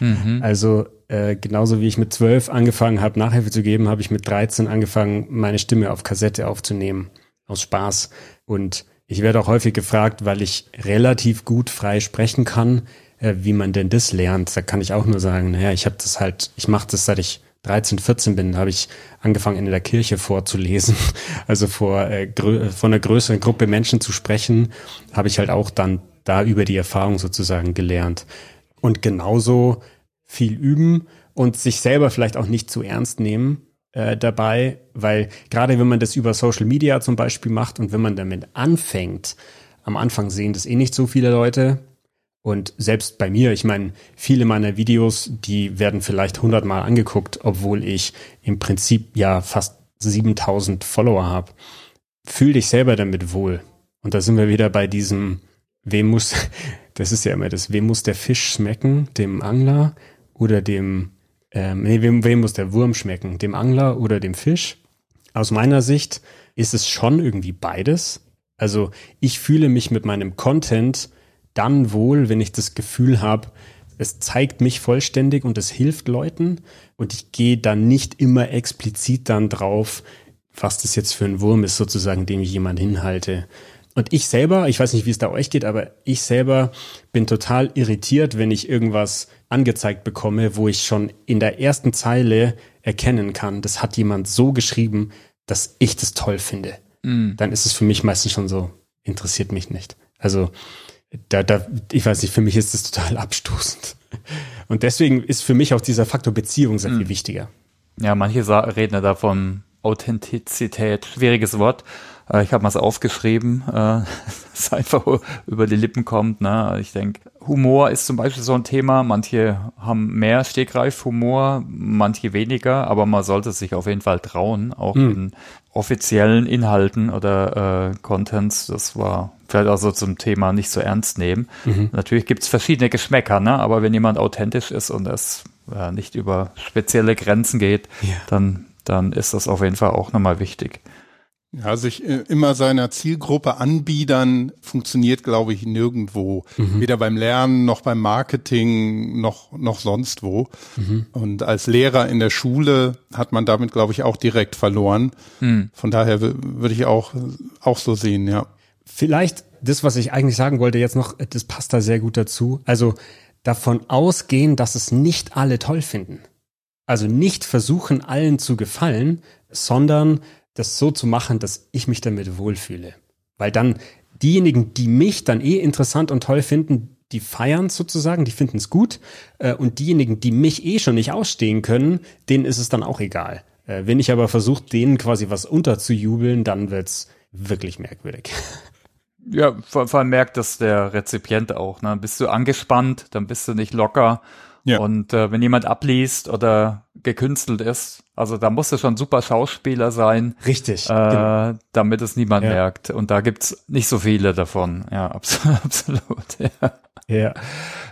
Mhm. Also äh, genauso wie ich mit zwölf angefangen habe, Nachhilfe zu geben, habe ich mit 13 angefangen, meine Stimme auf Kassette aufzunehmen. Aus Spaß. Und ich werde auch häufig gefragt, weil ich relativ gut frei sprechen kann, äh, wie man denn das lernt. Da kann ich auch nur sagen, naja, ich habe das halt, ich mache das, seit ich 13, 14 bin, habe ich angefangen in der Kirche vorzulesen, also vor, äh, vor einer größeren Gruppe Menschen zu sprechen, habe ich halt auch dann da über die Erfahrung sozusagen gelernt. Und genauso viel üben und sich selber vielleicht auch nicht zu ernst nehmen äh, dabei, weil gerade wenn man das über Social Media zum Beispiel macht und wenn man damit anfängt, am Anfang sehen das eh nicht so viele Leute, und selbst bei mir, ich meine, viele meiner Videos, die werden vielleicht hundertmal angeguckt, obwohl ich im Prinzip ja fast 7000 Follower habe. Fühl dich selber damit wohl. Und da sind wir wieder bei diesem, wem muss, das ist ja immer das, wem muss der Fisch schmecken? Dem Angler oder dem, ähm, nee, wem, wem muss der Wurm schmecken? Dem Angler oder dem Fisch? Aus meiner Sicht ist es schon irgendwie beides. Also ich fühle mich mit meinem Content dann wohl, wenn ich das Gefühl habe, es zeigt mich vollständig und es hilft Leuten und ich gehe dann nicht immer explizit dann drauf, was das jetzt für ein Wurm ist, sozusagen, dem ich jemand hinhalte. Und ich selber, ich weiß nicht, wie es da euch geht, aber ich selber bin total irritiert, wenn ich irgendwas angezeigt bekomme, wo ich schon in der ersten Zeile erkennen kann, das hat jemand so geschrieben, dass ich das toll finde. Mm. Dann ist es für mich meistens schon so, interessiert mich nicht. Also da, da, ich weiß nicht, für mich ist das total abstoßend. Und deswegen ist für mich auch dieser Faktor Beziehung sehr viel hm. wichtiger. Ja, manche reden ja davon Authentizität, schwieriges Wort. Äh, ich habe mal es aufgeschrieben, äh, es einfach über die Lippen kommt. Ne? Ich denke, Humor ist zum Beispiel so ein Thema. Manche haben mehr Stegreif-Humor, manche weniger, aber man sollte sich auf jeden Fall trauen, auch mhm. in offiziellen Inhalten oder äh, Contents. Das war vielleicht auch so zum Thema nicht so ernst nehmen. Mhm. Natürlich gibt es verschiedene Geschmäcker, ne? aber wenn jemand authentisch ist und es äh, nicht über spezielle Grenzen geht, ja. dann, dann ist das auf jeden Fall auch nochmal wichtig. Ja, sich äh, immer seiner Zielgruppe anbiedern funktioniert, glaube ich, nirgendwo. Mhm. Weder beim Lernen noch beim Marketing noch, noch sonst wo. Mhm. Und als Lehrer in der Schule hat man damit, glaube ich, auch direkt verloren. Mhm. Von daher würde ich auch, auch so sehen, ja. Vielleicht das, was ich eigentlich sagen wollte jetzt noch, das passt da sehr gut dazu. Also davon ausgehen, dass es nicht alle toll finden. Also nicht versuchen, allen zu gefallen, sondern das so zu machen, dass ich mich damit wohlfühle. Weil dann diejenigen, die mich dann eh interessant und toll finden, die feiern sozusagen, die finden es gut. Äh, und diejenigen, die mich eh schon nicht ausstehen können, denen ist es dann auch egal. Äh, wenn ich aber versuche, denen quasi was unterzujubeln, dann wird's wirklich merkwürdig. Ja, vor, vor allem merkt das der Rezipient auch. Ne? Bist du angespannt, dann bist du nicht locker. Ja. Und äh, wenn jemand abliest oder gekünstelt ist, also da muss es schon super Schauspieler sein. Richtig. Äh, genau. Damit es niemand ja. merkt. Und da gibt's nicht so viele davon. Ja, absolut. absolut ja. Ja,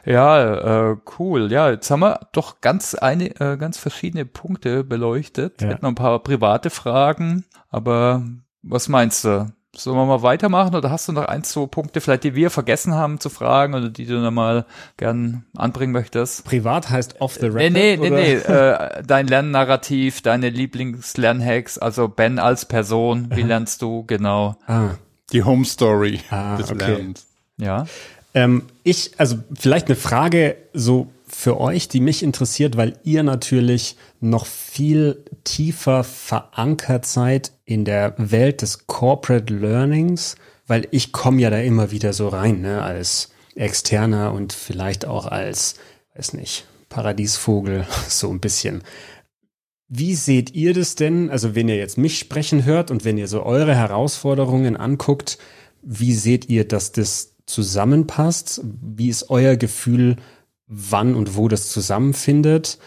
ja äh, cool. Ja, jetzt haben wir doch ganz eine, äh, ganz verschiedene Punkte beleuchtet. Ja. Wir hatten noch ein paar private Fragen, aber was meinst du? Sollen wir mal weitermachen oder hast du noch ein, zwei Punkte vielleicht, die wir vergessen haben zu fragen oder die du noch mal gern anbringen möchtest? Privat heißt off the record? Nee, nee, nee, nee. Äh, dein Lernnarrativ, deine Lieblingslernhacks, also Ben als Person, wie lernst du genau? Ah. Die Home Story ah, des okay. Lernens. Ja. Ähm, ich, also vielleicht eine Frage so für euch, die mich interessiert, weil ihr natürlich noch viel tiefer verankert seid in der Welt des Corporate Learnings, weil ich komme ja da immer wieder so rein, ne, als Externer und vielleicht auch als, weiß nicht, Paradiesvogel, so ein bisschen. Wie seht ihr das denn? Also wenn ihr jetzt mich sprechen hört und wenn ihr so eure Herausforderungen anguckt, wie seht ihr, dass das zusammenpasst? Wie ist euer Gefühl, wann und wo das zusammenfindet?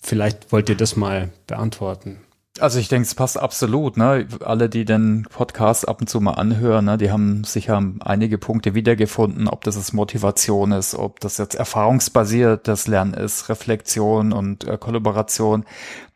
Vielleicht wollt ihr das mal beantworten. Also ich denke, es passt absolut. Ne? Alle, die den Podcast ab und zu mal anhören, ne, die haben sicher einige Punkte wiedergefunden, ob das jetzt Motivation ist, ob das jetzt erfahrungsbasiertes Lernen ist, Reflexion und äh, Kollaboration.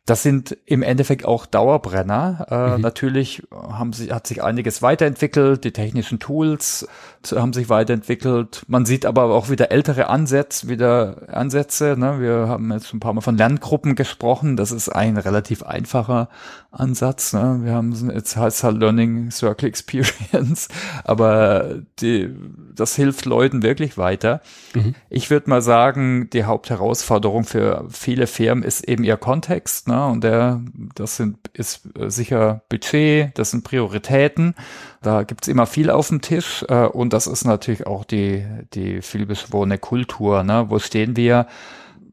Das sind im Endeffekt auch Dauerbrenner. Äh, mhm. Natürlich haben sie, hat sich einiges weiterentwickelt, die technischen Tools haben sich weiterentwickelt. Man sieht aber auch wieder ältere Ansätze, wieder Ansätze. Ne? Wir haben jetzt schon ein paar Mal von Lerngruppen gesprochen. Das ist ein relativ einfacher Ansatz. Ne? Wir haben jetzt heißt halt Learning Circle Experience, aber die, das hilft Leuten wirklich weiter. Mhm. Ich würde mal sagen, die Hauptherausforderung für viele Firmen ist eben ihr Kontext. Ne? Und der, das sind, ist sicher Budget, das sind Prioritäten. Da gibt's immer viel auf dem Tisch äh, und das ist natürlich auch die, die vielbeschworene Kultur. Ne? Wo stehen wir?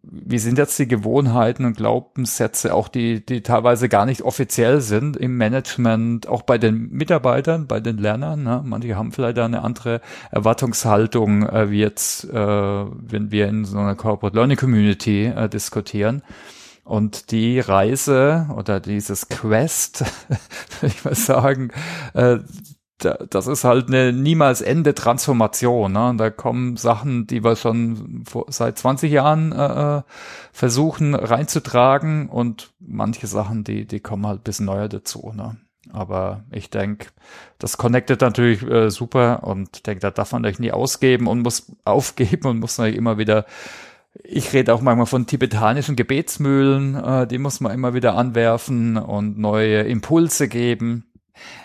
wie sind jetzt die Gewohnheiten und Glaubenssätze, auch die, die teilweise gar nicht offiziell sind im Management, auch bei den Mitarbeitern, bei den Lernern. Ne? Manche haben vielleicht eine andere Erwartungshaltung, äh, wie jetzt, äh, wenn wir in so einer Corporate Learning Community äh, diskutieren. Und die Reise oder dieses Quest, ich mal sagen, äh, das ist halt eine niemals Ende Transformation. Ne? Da kommen Sachen, die wir schon vor, seit 20 Jahren äh, äh, versuchen reinzutragen und manche Sachen, die, die kommen halt bisschen neuer dazu. Ne? Aber ich denke, das connectet natürlich äh, super und denke, da darf man euch nie ausgeben und muss aufgeben und muss natürlich immer wieder ich rede auch manchmal von tibetanischen Gebetsmühlen, äh, die muss man immer wieder anwerfen und neue Impulse geben.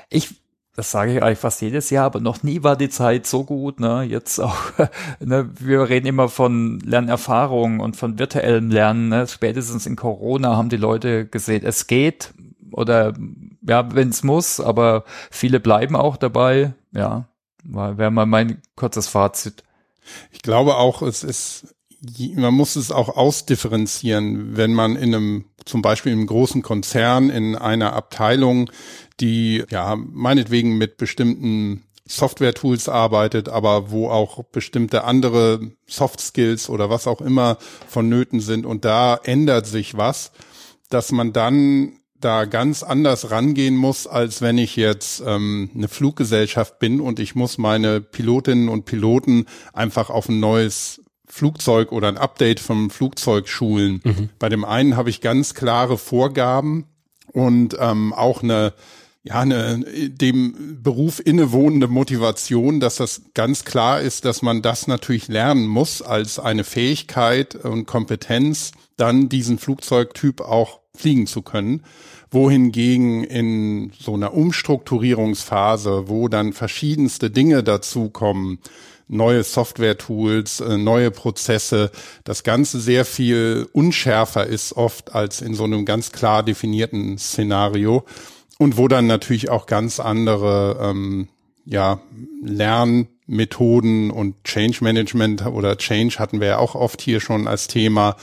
Ich das sage ich eigentlich fast jedes Jahr, aber noch nie war die Zeit so gut. Ne? Jetzt auch, ne? wir reden immer von Lernerfahrung und von virtuellem Lernen. Ne? Spätestens in Corona haben die Leute gesehen, es geht oder ja, wenn es muss, aber viele bleiben auch dabei. Ja, wäre mal mein kurzes Fazit. Ich glaube auch, es ist man muss es auch ausdifferenzieren, wenn man in einem, zum Beispiel im großen Konzern in einer Abteilung die ja meinetwegen mit bestimmten Software-Tools arbeitet, aber wo auch bestimmte andere Soft Skills oder was auch immer vonnöten sind und da ändert sich was, dass man dann da ganz anders rangehen muss, als wenn ich jetzt ähm, eine Fluggesellschaft bin und ich muss meine Pilotinnen und Piloten einfach auf ein neues Flugzeug oder ein Update vom Flugzeug schulen. Mhm. Bei dem einen habe ich ganz klare Vorgaben und ähm, auch eine ja, eine dem Beruf innewohnende Motivation, dass das ganz klar ist, dass man das natürlich lernen muss als eine Fähigkeit und Kompetenz, dann diesen Flugzeugtyp auch fliegen zu können. Wohingegen in so einer Umstrukturierungsphase, wo dann verschiedenste Dinge dazukommen, neue Software-Tools, äh, neue Prozesse, das Ganze sehr viel unschärfer ist oft als in so einem ganz klar definierten Szenario und wo dann natürlich auch ganz andere ähm, ja, Lernmethoden und Change Management oder Change hatten wir ja auch oft hier schon als Thema,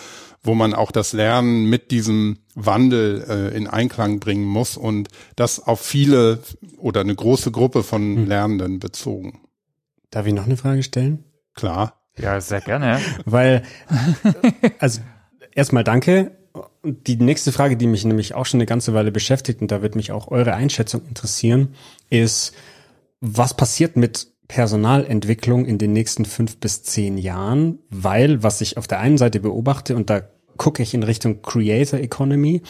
wo man auch das Lernen mit diesem Wandel äh, in Einklang bringen muss und das auf viele oder eine große Gruppe von hm. Lernenden bezogen. Darf ich noch eine Frage stellen? Klar. Ja, sehr gerne. Weil, also erstmal danke. Die nächste Frage, die mich nämlich auch schon eine ganze Weile beschäftigt, und da wird mich auch eure Einschätzung interessieren, ist, was passiert mit Personalentwicklung in den nächsten fünf bis zehn Jahren? Weil, was ich auf der einen Seite beobachte, und da gucke ich in Richtung Creator Economy,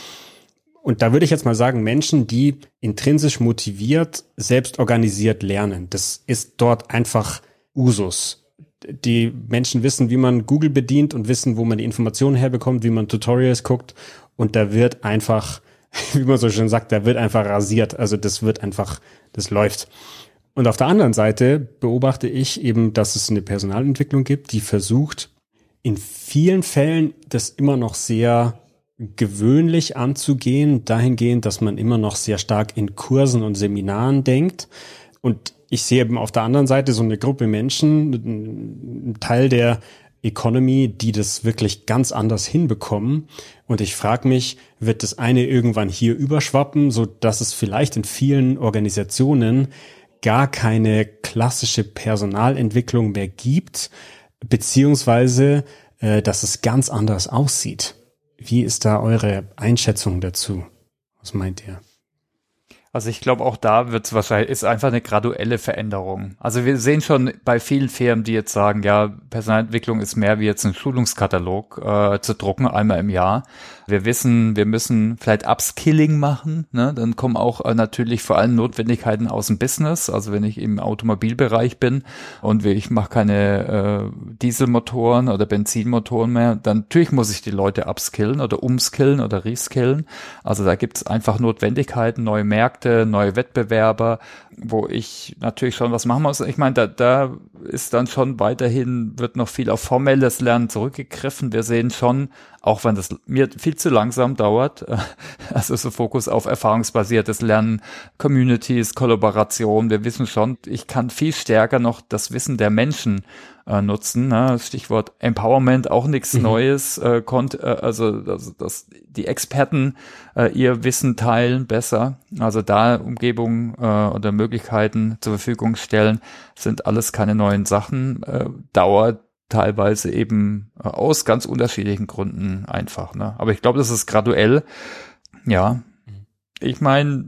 und da würde ich jetzt mal sagen, Menschen, die intrinsisch motiviert, selbst organisiert lernen. Das ist dort einfach Usus. Die Menschen wissen, wie man Google bedient und wissen, wo man die Informationen herbekommt, wie man Tutorials guckt. Und da wird einfach, wie man so schön sagt, da wird einfach rasiert. Also das wird einfach, das läuft. Und auf der anderen Seite beobachte ich eben, dass es eine Personalentwicklung gibt, die versucht, in vielen Fällen das immer noch sehr gewöhnlich anzugehen, dahingehend, dass man immer noch sehr stark in Kursen und Seminaren denkt. Und ich sehe eben auf der anderen Seite so eine Gruppe Menschen, ein Teil der Economy, die das wirklich ganz anders hinbekommen. Und ich frage mich, wird das eine irgendwann hier überschwappen, so dass es vielleicht in vielen Organisationen gar keine klassische Personalentwicklung mehr gibt, beziehungsweise äh, dass es ganz anders aussieht. Wie ist da eure Einschätzung dazu? Was meint ihr? Also ich glaube, auch da wird es wahrscheinlich, ist einfach eine graduelle Veränderung. Also wir sehen schon bei vielen Firmen, die jetzt sagen, ja, Personalentwicklung ist mehr wie jetzt ein Schulungskatalog äh, zu drucken, einmal im Jahr. Wir wissen, wir müssen vielleicht Upskilling machen. Ne? Dann kommen auch äh, natürlich vor allem Notwendigkeiten aus dem Business. Also wenn ich im Automobilbereich bin und ich mache keine äh, Dieselmotoren oder Benzinmotoren mehr, dann natürlich muss ich die Leute upskillen oder umskillen oder reskillen. Also da gibt es einfach Notwendigkeiten, neue Märkte, neue Wettbewerber, wo ich natürlich schon was machen muss. Ich meine, da, da ist dann schon weiterhin, wird noch viel auf formelles Lernen zurückgegriffen. Wir sehen schon, auch wenn das mir viel zu langsam dauert, also so Fokus auf erfahrungsbasiertes Lernen, Communities, Kollaboration. Wir wissen schon, ich kann viel stärker noch das Wissen der Menschen äh, nutzen. Ne? Stichwort Empowerment, auch nichts mhm. Neues. Äh, konnt, äh, also dass, dass die Experten äh, ihr Wissen teilen besser. Also da Umgebung äh, oder Möglichkeiten zur Verfügung stellen, sind alles keine neuen Sachen. Äh, dauert teilweise eben äh, aus ganz unterschiedlichen Gründen einfach. Ne? Aber ich glaube, das ist graduell. Ja, mhm. ich meine,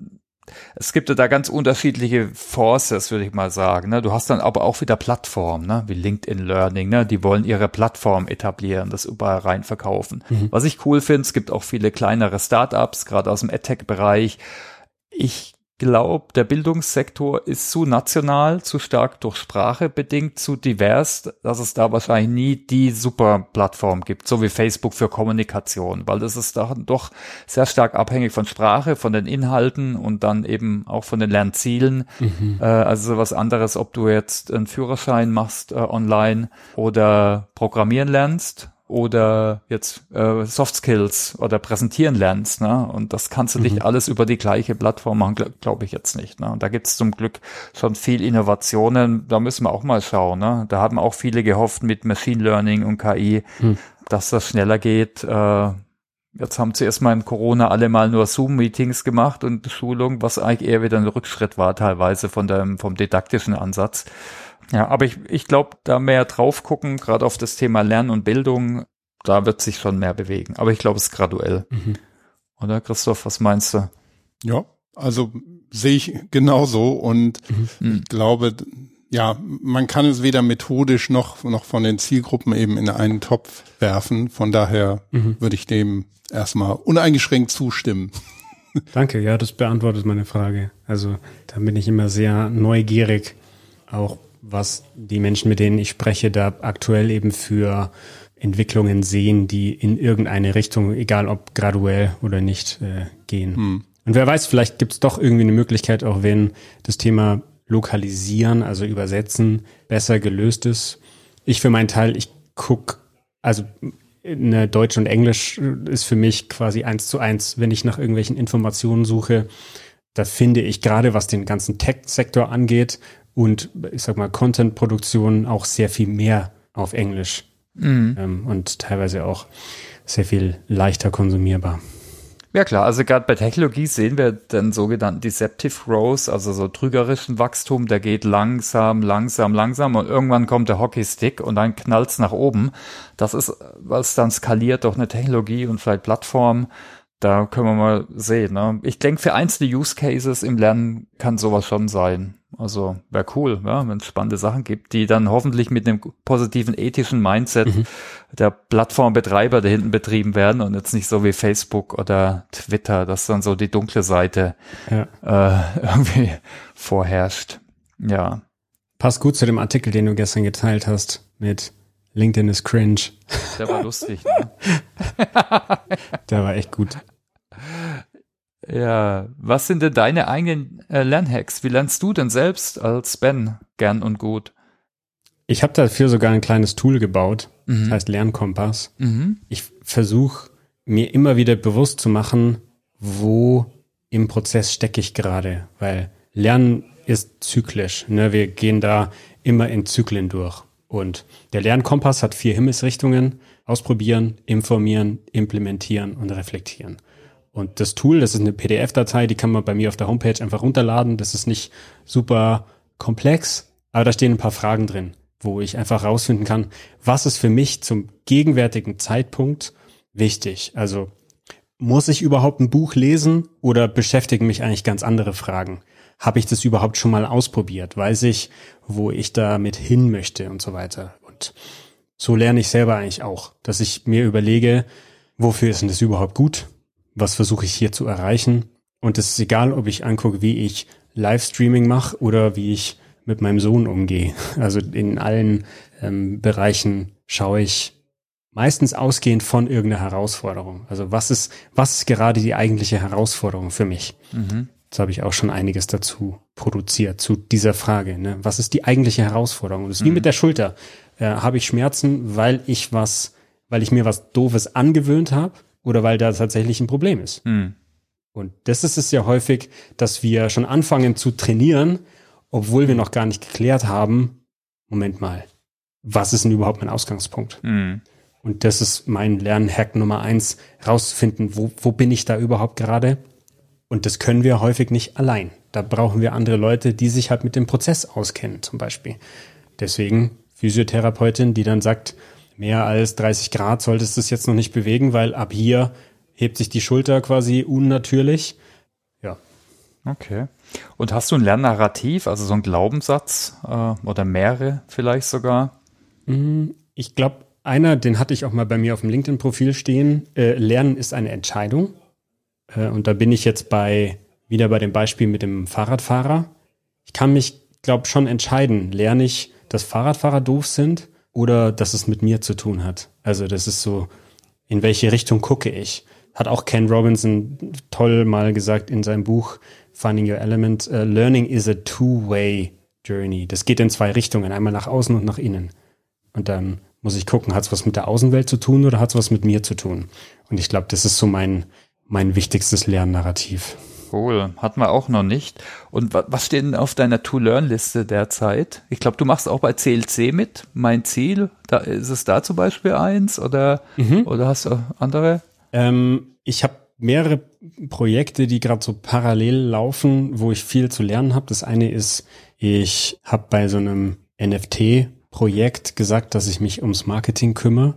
es gibt ja da ganz unterschiedliche Forces, würde ich mal sagen. Ne? Du hast dann aber auch wieder Plattformen, ne? wie LinkedIn Learning, ne? die wollen ihre Plattform etablieren, das überall rein verkaufen. Mhm. Was ich cool finde, es gibt auch viele kleinere Startups, gerade aus dem AdTech-Bereich. Ich glaube, der Bildungssektor ist zu national, zu stark durch Sprache bedingt, zu divers, dass es da wahrscheinlich nie die super Plattform gibt, so wie Facebook für Kommunikation, weil das ist doch sehr stark abhängig von Sprache, von den Inhalten und dann eben auch von den Lernzielen. Mhm. Äh, also was anderes, ob du jetzt einen Führerschein machst äh, online oder programmieren lernst oder jetzt äh, Soft Skills oder präsentieren lernst, ne? Und das kannst du mhm. nicht alles über die gleiche Plattform machen, glaube glaub ich jetzt nicht. Ne? Und da gibt's zum Glück schon viel Innovationen, da müssen wir auch mal schauen. Ne? Da haben auch viele gehofft mit Machine Learning und KI, mhm. dass das schneller geht. Äh, Jetzt haben sie erstmal in Corona alle mal nur Zoom-Meetings gemacht und Schulung, was eigentlich eher wieder ein Rückschritt war teilweise von dem, vom didaktischen Ansatz. Ja, aber ich, ich glaube, da mehr drauf gucken, gerade auf das Thema Lernen und Bildung, da wird sich schon mehr bewegen. Aber ich glaube, es ist graduell. Mhm. Oder Christoph, was meinst du? Ja, also sehe ich genauso und mhm. ich glaube, ja, man kann es weder methodisch noch, noch von den Zielgruppen eben in einen Topf werfen. Von daher mhm. würde ich dem erstmal uneingeschränkt zustimmen. Danke, ja, das beantwortet meine Frage. Also da bin ich immer sehr neugierig, auch was die Menschen, mit denen ich spreche, da aktuell eben für Entwicklungen sehen, die in irgendeine Richtung, egal ob graduell oder nicht, äh, gehen. Hm. Und wer weiß, vielleicht gibt es doch irgendwie eine Möglichkeit, auch wenn das Thema Lokalisieren, also Übersetzen, besser gelöst ist. Ich für meinen Teil, ich guck, also eine Deutsch und Englisch ist für mich quasi eins zu eins, wenn ich nach irgendwelchen Informationen suche. Da finde ich gerade, was den ganzen Tech-Sektor angeht und ich sag mal Content-Produktion auch sehr viel mehr auf Englisch mhm. ähm, und teilweise auch sehr viel leichter konsumierbar. Ja klar, also gerade bei Technologie sehen wir den sogenannten Deceptive Growth, also so trügerischen Wachstum, der geht langsam, langsam, langsam und irgendwann kommt der Hockeystick und dann knallt's nach oben. Das ist, es dann skaliert durch eine Technologie und vielleicht Plattform. Da können wir mal sehen. Ne? Ich denke, für einzelne Use Cases im Lernen kann sowas schon sein. Also wäre cool, ja, wenn es spannende Sachen gibt, die dann hoffentlich mit einem positiven ethischen Mindset mhm. der Plattformbetreiber da hinten betrieben werden und jetzt nicht so wie Facebook oder Twitter, dass dann so die dunkle Seite ja. äh, irgendwie vorherrscht. Ja. Passt gut zu dem Artikel, den du gestern geteilt hast mit LinkedIn ist cringe. Der war lustig, ne? Der war echt gut. Ja, was sind denn deine eigenen äh, Lernhacks? Wie lernst du denn selbst als Ben gern und gut? Ich habe dafür sogar ein kleines Tool gebaut, mhm. das heißt Lernkompass. Mhm. Ich versuche mir immer wieder bewusst zu machen, wo im Prozess stecke ich gerade, weil Lernen ist zyklisch. Ne? Wir gehen da immer in Zyklen durch. Und der Lernkompass hat vier Himmelsrichtungen. Ausprobieren, informieren, implementieren und reflektieren. Und das Tool, das ist eine PDF-Datei, die kann man bei mir auf der Homepage einfach runterladen. Das ist nicht super komplex, aber da stehen ein paar Fragen drin, wo ich einfach rausfinden kann, was ist für mich zum gegenwärtigen Zeitpunkt wichtig. Also muss ich überhaupt ein Buch lesen oder beschäftigen mich eigentlich ganz andere Fragen? Habe ich das überhaupt schon mal ausprobiert? Weiß ich, wo ich damit hin möchte und so weiter? Und so lerne ich selber eigentlich auch, dass ich mir überlege, wofür ist denn das überhaupt gut? was versuche ich hier zu erreichen. Und es ist egal, ob ich angucke, wie ich Livestreaming mache oder wie ich mit meinem Sohn umgehe. Also in allen ähm, Bereichen schaue ich meistens ausgehend von irgendeiner Herausforderung. Also was ist, was ist gerade die eigentliche Herausforderung für mich? Mhm. Jetzt habe ich auch schon einiges dazu produziert, zu dieser Frage. Ne? Was ist die eigentliche Herausforderung? Und das ist mhm. wie mit der Schulter. Äh, habe ich Schmerzen, weil ich was, weil ich mir was Doofes angewöhnt habe? oder weil da tatsächlich ein Problem ist. Hm. Und das ist es ja häufig, dass wir schon anfangen zu trainieren, obwohl wir noch gar nicht geklärt haben, Moment mal, was ist denn überhaupt mein Ausgangspunkt? Hm. Und das ist mein Lernhack Nummer eins, rauszufinden, wo, wo bin ich da überhaupt gerade? Und das können wir häufig nicht allein. Da brauchen wir andere Leute, die sich halt mit dem Prozess auskennen, zum Beispiel. Deswegen Physiotherapeutin, die dann sagt, mehr als 30 Grad solltest du es jetzt noch nicht bewegen, weil ab hier hebt sich die Schulter quasi unnatürlich. Ja. Okay. Und hast du ein Lernnarrativ, also so ein Glaubenssatz äh, oder mehrere vielleicht sogar? Mm, ich glaube, einer, den hatte ich auch mal bei mir auf dem LinkedIn-Profil stehen. Äh, Lernen ist eine Entscheidung. Äh, und da bin ich jetzt bei wieder bei dem Beispiel mit dem Fahrradfahrer. Ich kann mich, glaube schon entscheiden. Lerne ich, dass Fahrradfahrer doof sind oder dass es mit mir zu tun hat. Also das ist so, in welche Richtung gucke ich. Hat auch Ken Robinson toll mal gesagt in seinem Buch Finding Your Element, uh, Learning is a two-way journey. Das geht in zwei Richtungen, einmal nach außen und nach innen. Und dann muss ich gucken, hat es was mit der Außenwelt zu tun oder hat es was mit mir zu tun? Und ich glaube, das ist so mein, mein wichtigstes Lernnarrativ. Cool, hatten wir auch noch nicht. Und was steht denn auf deiner To-Learn-Liste derzeit? Ich glaube, du machst auch bei CLC mit. Mein Ziel, da ist es da zum Beispiel eins oder, mhm. oder hast du andere? Ähm, ich habe mehrere Projekte, die gerade so parallel laufen, wo ich viel zu lernen habe. Das eine ist, ich habe bei so einem NFT-Projekt gesagt, dass ich mich ums Marketing kümmere.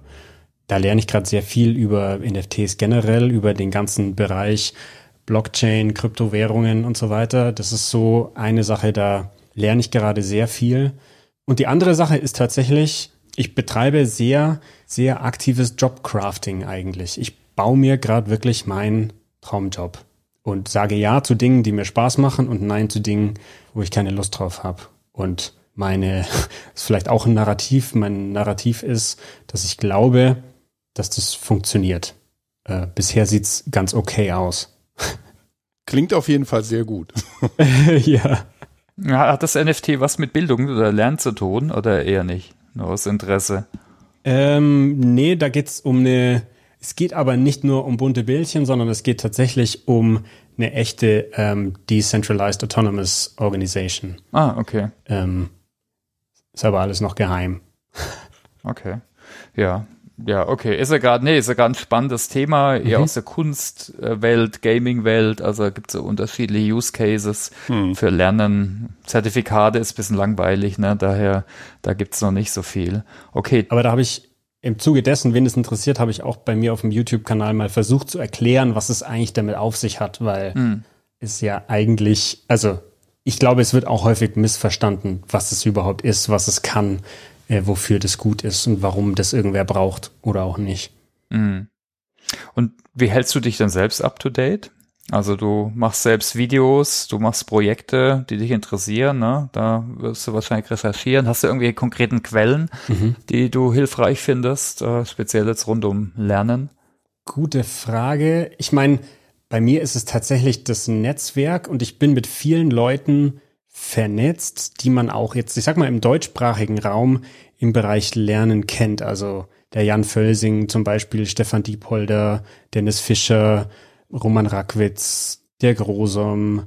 Da lerne ich gerade sehr viel über NFTs generell, über den ganzen Bereich Blockchain, Kryptowährungen und so weiter. Das ist so eine Sache, da lerne ich gerade sehr viel. Und die andere Sache ist tatsächlich, ich betreibe sehr, sehr aktives Jobcrafting eigentlich. Ich baue mir gerade wirklich meinen Traumjob. und sage Ja zu Dingen, die mir Spaß machen und Nein zu Dingen, wo ich keine Lust drauf habe. Und meine, ist vielleicht auch ein Narrativ, mein Narrativ ist, dass ich glaube, dass das funktioniert. Äh, bisher sieht's ganz okay aus. Klingt auf jeden Fall sehr gut. ja. ja. Hat das NFT was mit Bildung oder Lernen zu tun oder eher nicht? Nur aus Interesse? Ähm, nee, da geht's um eine, es geht aber nicht nur um bunte Bildchen, sondern es geht tatsächlich um eine echte ähm, Decentralized Autonomous Organization. Ah, okay. Ähm, ist aber alles noch geheim. Okay. Ja, ja, okay. Ist ja gerade, nee, ist ja ein spannendes Thema, eher mhm. aus der Kunstwelt, Gaming-Welt. Also gibt es so unterschiedliche Use Cases mhm. für Lernen. Zertifikate ist ein bisschen langweilig, ne? Daher, da gibt's noch nicht so viel. Okay. Aber da habe ich im Zuge dessen, wen es interessiert, habe ich auch bei mir auf dem YouTube-Kanal mal versucht zu erklären, was es eigentlich damit auf sich hat, weil mhm. ist ja eigentlich, also ich glaube, es wird auch häufig missverstanden, was es überhaupt ist, was es kann äh, wofür das gut ist und warum das irgendwer braucht oder auch nicht. Mhm. Und wie hältst du dich dann selbst up to date? Also du machst selbst Videos, du machst Projekte, die dich interessieren, ne? Da wirst du wahrscheinlich recherchieren. Hast du irgendwie konkreten Quellen, mhm. die du hilfreich findest, äh, speziell jetzt rund um Lernen? Gute Frage. Ich meine, bei mir ist es tatsächlich das Netzwerk und ich bin mit vielen Leuten vernetzt, die man auch jetzt, ich sag mal, im deutschsprachigen Raum im Bereich Lernen kennt. Also der Jan Völsing zum Beispiel, Stefan Diepolder, Dennis Fischer, Roman Rackwitz, der Grosom,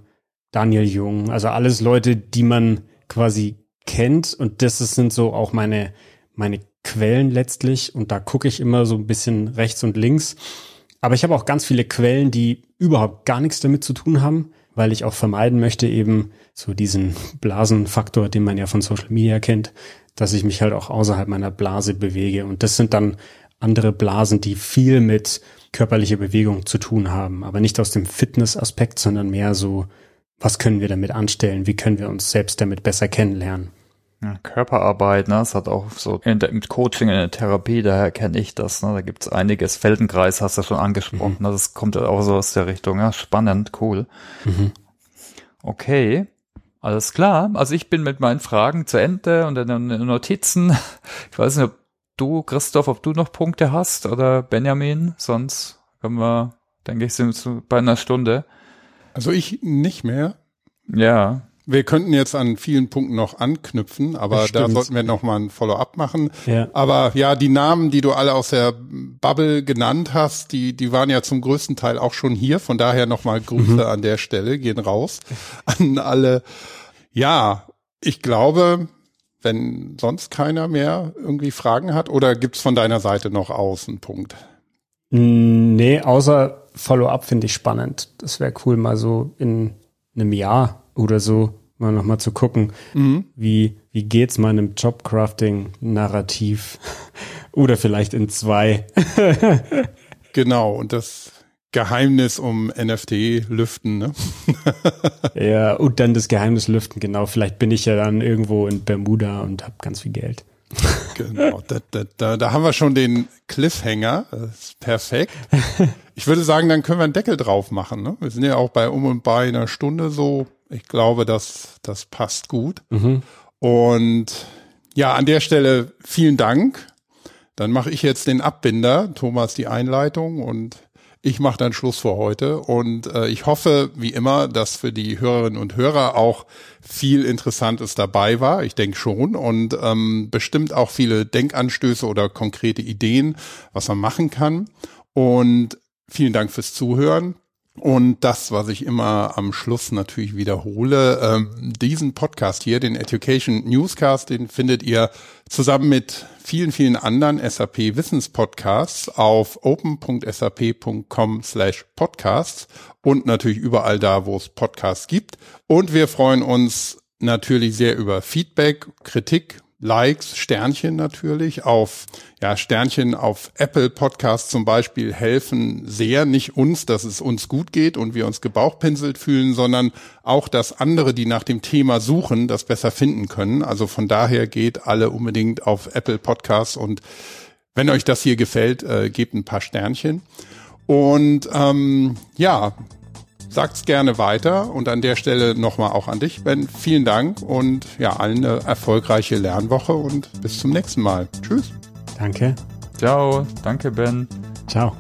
Daniel Jung, also alles Leute, die man quasi kennt und das sind so auch meine, meine Quellen letztlich und da gucke ich immer so ein bisschen rechts und links. Aber ich habe auch ganz viele Quellen, die überhaupt gar nichts damit zu tun haben, weil ich auch vermeiden möchte, eben so diesen Blasenfaktor, den man ja von Social Media kennt, dass ich mich halt auch außerhalb meiner Blase bewege. Und das sind dann andere Blasen, die viel mit körperlicher Bewegung zu tun haben, aber nicht aus dem Fitness-Aspekt, sondern mehr so, was können wir damit anstellen, wie können wir uns selbst damit besser kennenlernen. Ja, Körperarbeit, ne, das hat auch so in der, mit Coaching in der Therapie, daher kenne ich das, ne, da gibt's einiges. Feldenkreis hast du schon angesprochen, mhm. Ne, das kommt auch so aus der Richtung, ja, spannend, cool. Mhm. Okay. Alles klar. Also ich bin mit meinen Fragen zu Ende und den Notizen. Ich weiß nicht, ob du, Christoph, ob du noch Punkte hast oder Benjamin. Sonst können wir, denke ich, sind wir bei einer Stunde. Also ich nicht mehr. Ja. Wir könnten jetzt an vielen Punkten noch anknüpfen, aber da sollten wir noch mal ein Follow-up machen. Ja. Aber ja, die Namen, die du alle aus der Bubble genannt hast, die, die waren ja zum größten Teil auch schon hier. Von daher noch mal Grüße mhm. an der Stelle, gehen raus an alle. Ja, ich glaube, wenn sonst keiner mehr irgendwie Fragen hat, oder gibt's von deiner Seite noch aus einen Punkt? Nee, außer Follow-up finde ich spannend. Das wäre cool, mal so in einem Jahr oder so mal nochmal zu gucken, mhm. wie, wie geht's meinem Jobcrafting-Narrativ oder vielleicht in zwei. genau, und das Geheimnis um NFT lüften, ne? ja, und dann das Geheimnis lüften, genau. Vielleicht bin ich ja dann irgendwo in Bermuda und habe ganz viel Geld. genau, da, da, da, da haben wir schon den Cliffhanger. Das ist perfekt. Ich würde sagen, dann können wir einen Deckel drauf machen. Ne? Wir sind ja auch bei um und bei einer Stunde so ich glaube, das, das passt gut. Mhm. Und ja, an der Stelle vielen Dank. Dann mache ich jetzt den Abbinder, Thomas die Einleitung und ich mache dann Schluss für heute. Und äh, ich hoffe, wie immer, dass für die Hörerinnen und Hörer auch viel Interessantes dabei war. Ich denke schon. Und ähm, bestimmt auch viele Denkanstöße oder konkrete Ideen, was man machen kann. Und vielen Dank fürs Zuhören. Und das, was ich immer am Schluss natürlich wiederhole, ähm, diesen Podcast hier, den Education Newscast, den findet ihr zusammen mit vielen, vielen anderen SAP Wissenspodcasts auf open.sap.com slash podcasts und natürlich überall da, wo es Podcasts gibt. Und wir freuen uns natürlich sehr über Feedback, Kritik, Likes, Sternchen natürlich auf, ja, Sternchen auf Apple Podcast zum Beispiel helfen sehr, nicht uns, dass es uns gut geht und wir uns gebauchpinselt fühlen, sondern auch, dass andere, die nach dem Thema suchen, das besser finden können. Also von daher geht alle unbedingt auf Apple Podcasts und wenn euch das hier gefällt, äh, gebt ein paar Sternchen. Und ähm, ja, sagt's gerne weiter und an der Stelle nochmal auch an dich, Ben. Vielen Dank und ja, allen eine erfolgreiche Lernwoche und bis zum nächsten Mal. Tschüss. Danke. Ciao. Danke, Ben. Ciao.